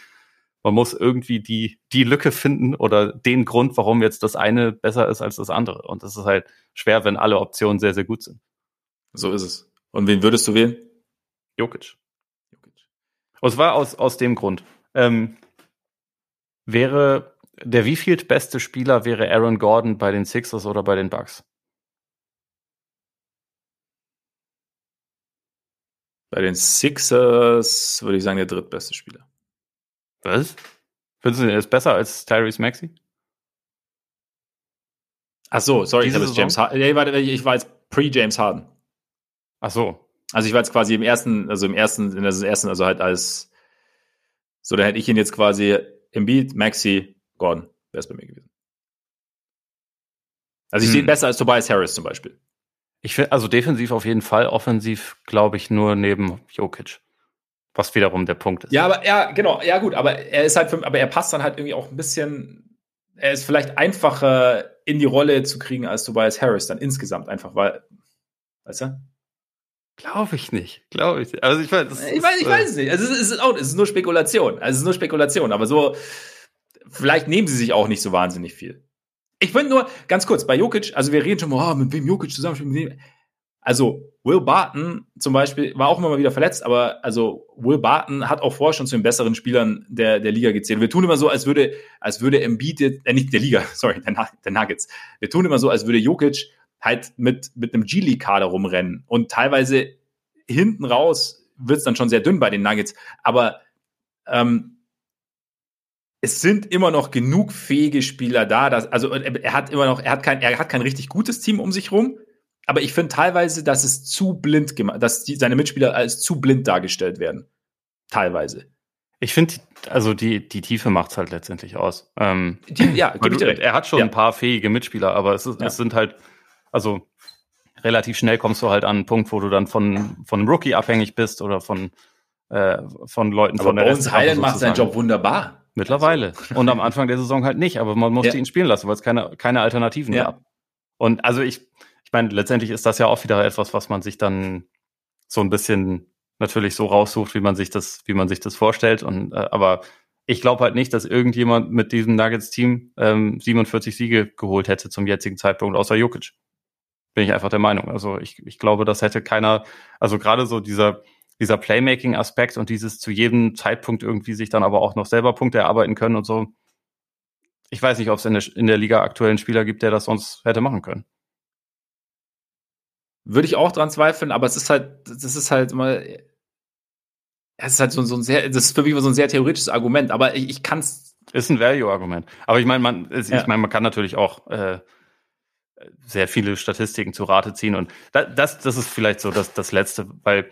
man muss irgendwie die, die Lücke finden oder den Grund, warum jetzt das eine besser ist als das andere. Und das ist halt schwer, wenn alle Optionen sehr, sehr gut sind. So ist es. Und wen würdest du wählen? Jokic. Jokic. Und zwar aus, aus dem Grund. Ähm, wäre der wievielt beste Spieler wäre Aaron Gordon bei den Sixers oder bei den Bucks? Bei den Sixers würde ich sagen, der drittbeste Spieler. Was? Findest du, er ist besser als Tyrese Maxey? Ach so, sorry, Diese ich habe James Harden. Nee, warte, ich war jetzt pre-James Harden. Ach so. Also ich war jetzt quasi im ersten, also im ersten, in der ersten, also halt als, so, da hätte ich ihn jetzt quasi im Beat, Maxi, Gordon, wäre es bei mir gewesen. Also ich hm. sehe ihn besser als Tobias Harris zum Beispiel. Ich finde, also defensiv auf jeden Fall, offensiv glaube ich nur neben Jokic. Was wiederum der Punkt ist. Ja, aber ja, genau, ja gut, aber er ist halt, für, aber er passt dann halt irgendwie auch ein bisschen, er ist vielleicht einfacher in die Rolle zu kriegen als Tobias Harris dann insgesamt einfach, weil, weißt du? Glaube ich nicht, glaube ich. Also ich weiß, ich weiß, ich äh, weiß es nicht. Also es ist, auch, es ist nur Spekulation. Also es ist nur Spekulation, aber so, vielleicht nehmen sie sich auch nicht so wahnsinnig viel. Ich finde nur, ganz kurz, bei Jokic, also wir reden schon mal, oh, mit wem Jokic zusammen. Also Will Barton zum Beispiel war auch immer mal wieder verletzt, aber also Will Barton hat auch vorher schon zu den besseren Spielern der, der Liga gezählt. Wir tun immer so, als würde, als würde Embiid, äh, nicht der Liga, sorry, der, der Nuggets. Wir tun immer so, als würde Jokic halt mit, mit einem G-League-Kader rumrennen. Und teilweise hinten raus wird es dann schon sehr dünn bei den Nuggets. Aber ähm, es sind immer noch genug fähige Spieler da. Dass, also er hat immer noch, er hat kein, er hat kein richtig gutes Team um sich rum. Aber ich finde teilweise, dass es zu blind gemacht, dass die, seine Mitspieler als zu blind dargestellt werden. Teilweise. Ich finde, also die, die Tiefe macht's halt letztendlich aus. Ähm, die, ja, direkt. Er hat schon ja. ein paar fähige Mitspieler, aber es, ist, ja. es sind halt, also relativ schnell kommst du halt an einen Punkt, wo du dann von, von einem Rookie abhängig bist oder von, äh, von Leuten aber von der Bones Highland macht seinen Job wunderbar. Mittlerweile. Und am Anfang der Saison halt nicht, aber man musste ja. ihn spielen lassen, weil es keine, keine Alternativen ja. gab. Und also ich, ich meine, letztendlich ist das ja auch wieder etwas, was man sich dann so ein bisschen natürlich so raussucht, wie man sich das, wie man sich das vorstellt. Und äh, aber ich glaube halt nicht, dass irgendjemand mit diesem Nuggets-Team ähm, 47 Siege geholt hätte zum jetzigen Zeitpunkt, außer Jokic. Bin ich einfach der Meinung. Also ich, ich glaube, das hätte keiner, also gerade so dieser, dieser Playmaking-Aspekt und dieses zu jedem Zeitpunkt irgendwie sich dann aber auch noch selber Punkte erarbeiten können und so. Ich weiß nicht, ob es in der, in der Liga aktuellen Spieler gibt, der das sonst hätte machen können. Würde ich auch dran zweifeln, aber es ist halt, das ist halt mal, es ist halt so, so ein sehr, das ist für mich so ein sehr theoretisches Argument, aber ich, ich kann es. Ist ein Value-Argument. Aber ich meine, man, ich ja. meine, man kann natürlich auch äh, sehr viele Statistiken zu Rate ziehen und das, das ist vielleicht so das, das Letzte, weil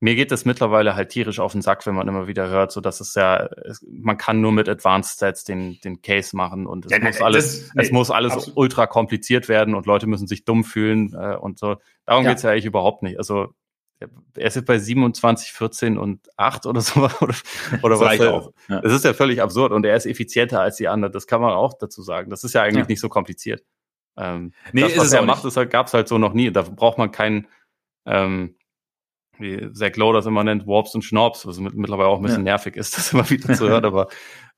mir geht das mittlerweile halt tierisch auf den Sack, wenn man immer wieder hört, so dass es ja, es, man kann nur mit Advanced Stats den, den Case machen und es ja, muss alles, das, es muss alles absolut. ultra kompliziert werden und Leute müssen sich dumm fühlen äh, und so. Darum ja. geht's ja eigentlich überhaupt nicht. Also er ist jetzt bei 27, 14 und 8 oder so oder, oder was. Auch. Ja. Das ist ja völlig absurd und er ist effizienter als die anderen. Das kann man auch dazu sagen. Das ist ja eigentlich nicht so kompliziert. Ähm, nee, das, was er macht, ist halt, gab es halt so noch nie. Da braucht man keinen ähm, wie Zach Lowe das immer nennt, Warps und Schnorps, was mit, mittlerweile auch ein bisschen ja. nervig ist, das immer wieder zu hören, aber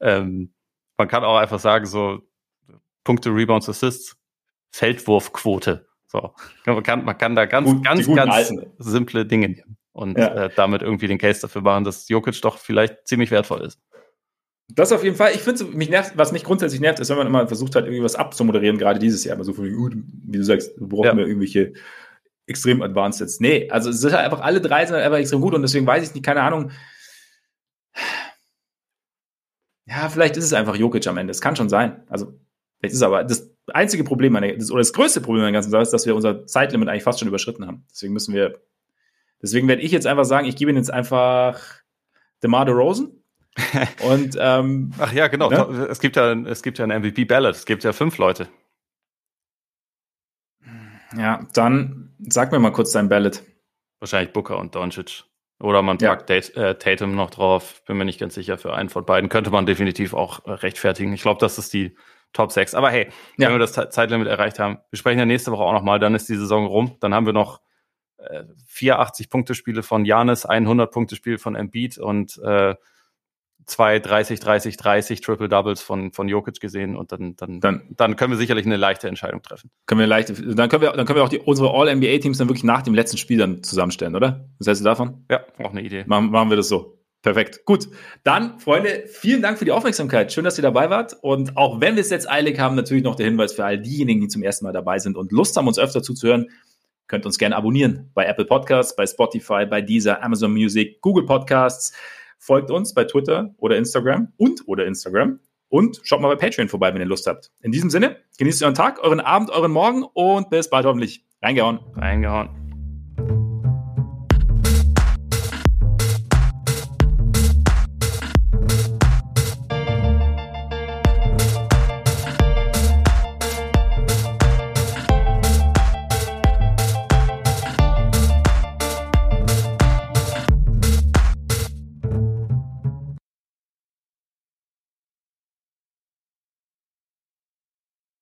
ähm, man kann auch einfach sagen, so Punkte, Rebounds, Assists, Feldwurfquote. So. Man kann, man kann da ganz, Gut, ganz, ganz Alten. simple Dinge nehmen und ja. äh, damit irgendwie den Case dafür machen, dass Jokic doch vielleicht ziemlich wertvoll ist. Das auf jeden Fall. Ich finde, mich nervt, was mich grundsätzlich nervt, ist, wenn man immer versucht hat, irgendwie was abzumoderieren, gerade dieses Jahr. Aber so viel, wie du sagst, brauchen ja. wir irgendwelche extrem advanced jetzt. Nee, also es sind halt einfach alle drei sind halt einfach extrem gut und deswegen weiß ich nicht, keine Ahnung. Ja, vielleicht ist es einfach Jokic am Ende. Es kann schon sein. Also, vielleicht ist es aber das einzige Problem, meine, das, oder das größte Problem an der ganzen Sache ist, dass wir unser Zeitlimit eigentlich fast schon überschritten haben. Deswegen müssen wir, deswegen werde ich jetzt einfach sagen, ich gebe ihn jetzt einfach DeMar Rosen. und ähm, ach ja, genau. Ne? Es gibt ja, es gibt ja ein MVP Ballot. Es gibt ja fünf Leute. Ja, dann sag mir mal kurz dein Ballot. Wahrscheinlich Booker und Doncic. Oder man packt ja. Äh, Tatum noch drauf. Bin mir nicht ganz sicher. Für einen von beiden könnte man definitiv auch äh, rechtfertigen. Ich glaube, das ist die Top 6. Aber hey, ja. wenn wir das Zeitlimit erreicht haben, wir sprechen ja nächste Woche auch nochmal, dann ist die Saison rum. Dann haben wir noch äh, 84 Punkte-Spiele von Janis, 100 Punkte-Spiel von Embiid und äh, zwei 30, 30, 30 Triple Doubles von, von Jokic gesehen und dann, dann, dann, dann können wir sicherlich eine leichte Entscheidung treffen. Können wir leichte, dann können wir, dann können wir auch die, unsere All-NBA-Teams dann wirklich nach dem letzten Spiel dann zusammenstellen, oder? Was hältst du davon? Ja, auch eine Idee. Machen, machen wir das so. Perfekt. Gut. Dann, Freunde, vielen Dank für die Aufmerksamkeit. Schön, dass ihr dabei wart. Und auch wenn wir es jetzt eilig haben, natürlich noch der Hinweis für all diejenigen, die zum ersten Mal dabei sind und Lust haben, uns öfter zuzuhören, könnt uns gerne abonnieren bei Apple Podcasts, bei Spotify, bei Deezer, Amazon Music, Google Podcasts. Folgt uns bei Twitter oder Instagram und oder Instagram. Und schaut mal bei Patreon vorbei, wenn ihr Lust habt. In diesem Sinne, genießt euren Tag, euren Abend, euren Morgen und bis bald hoffentlich. Reingehauen. Reingehauen.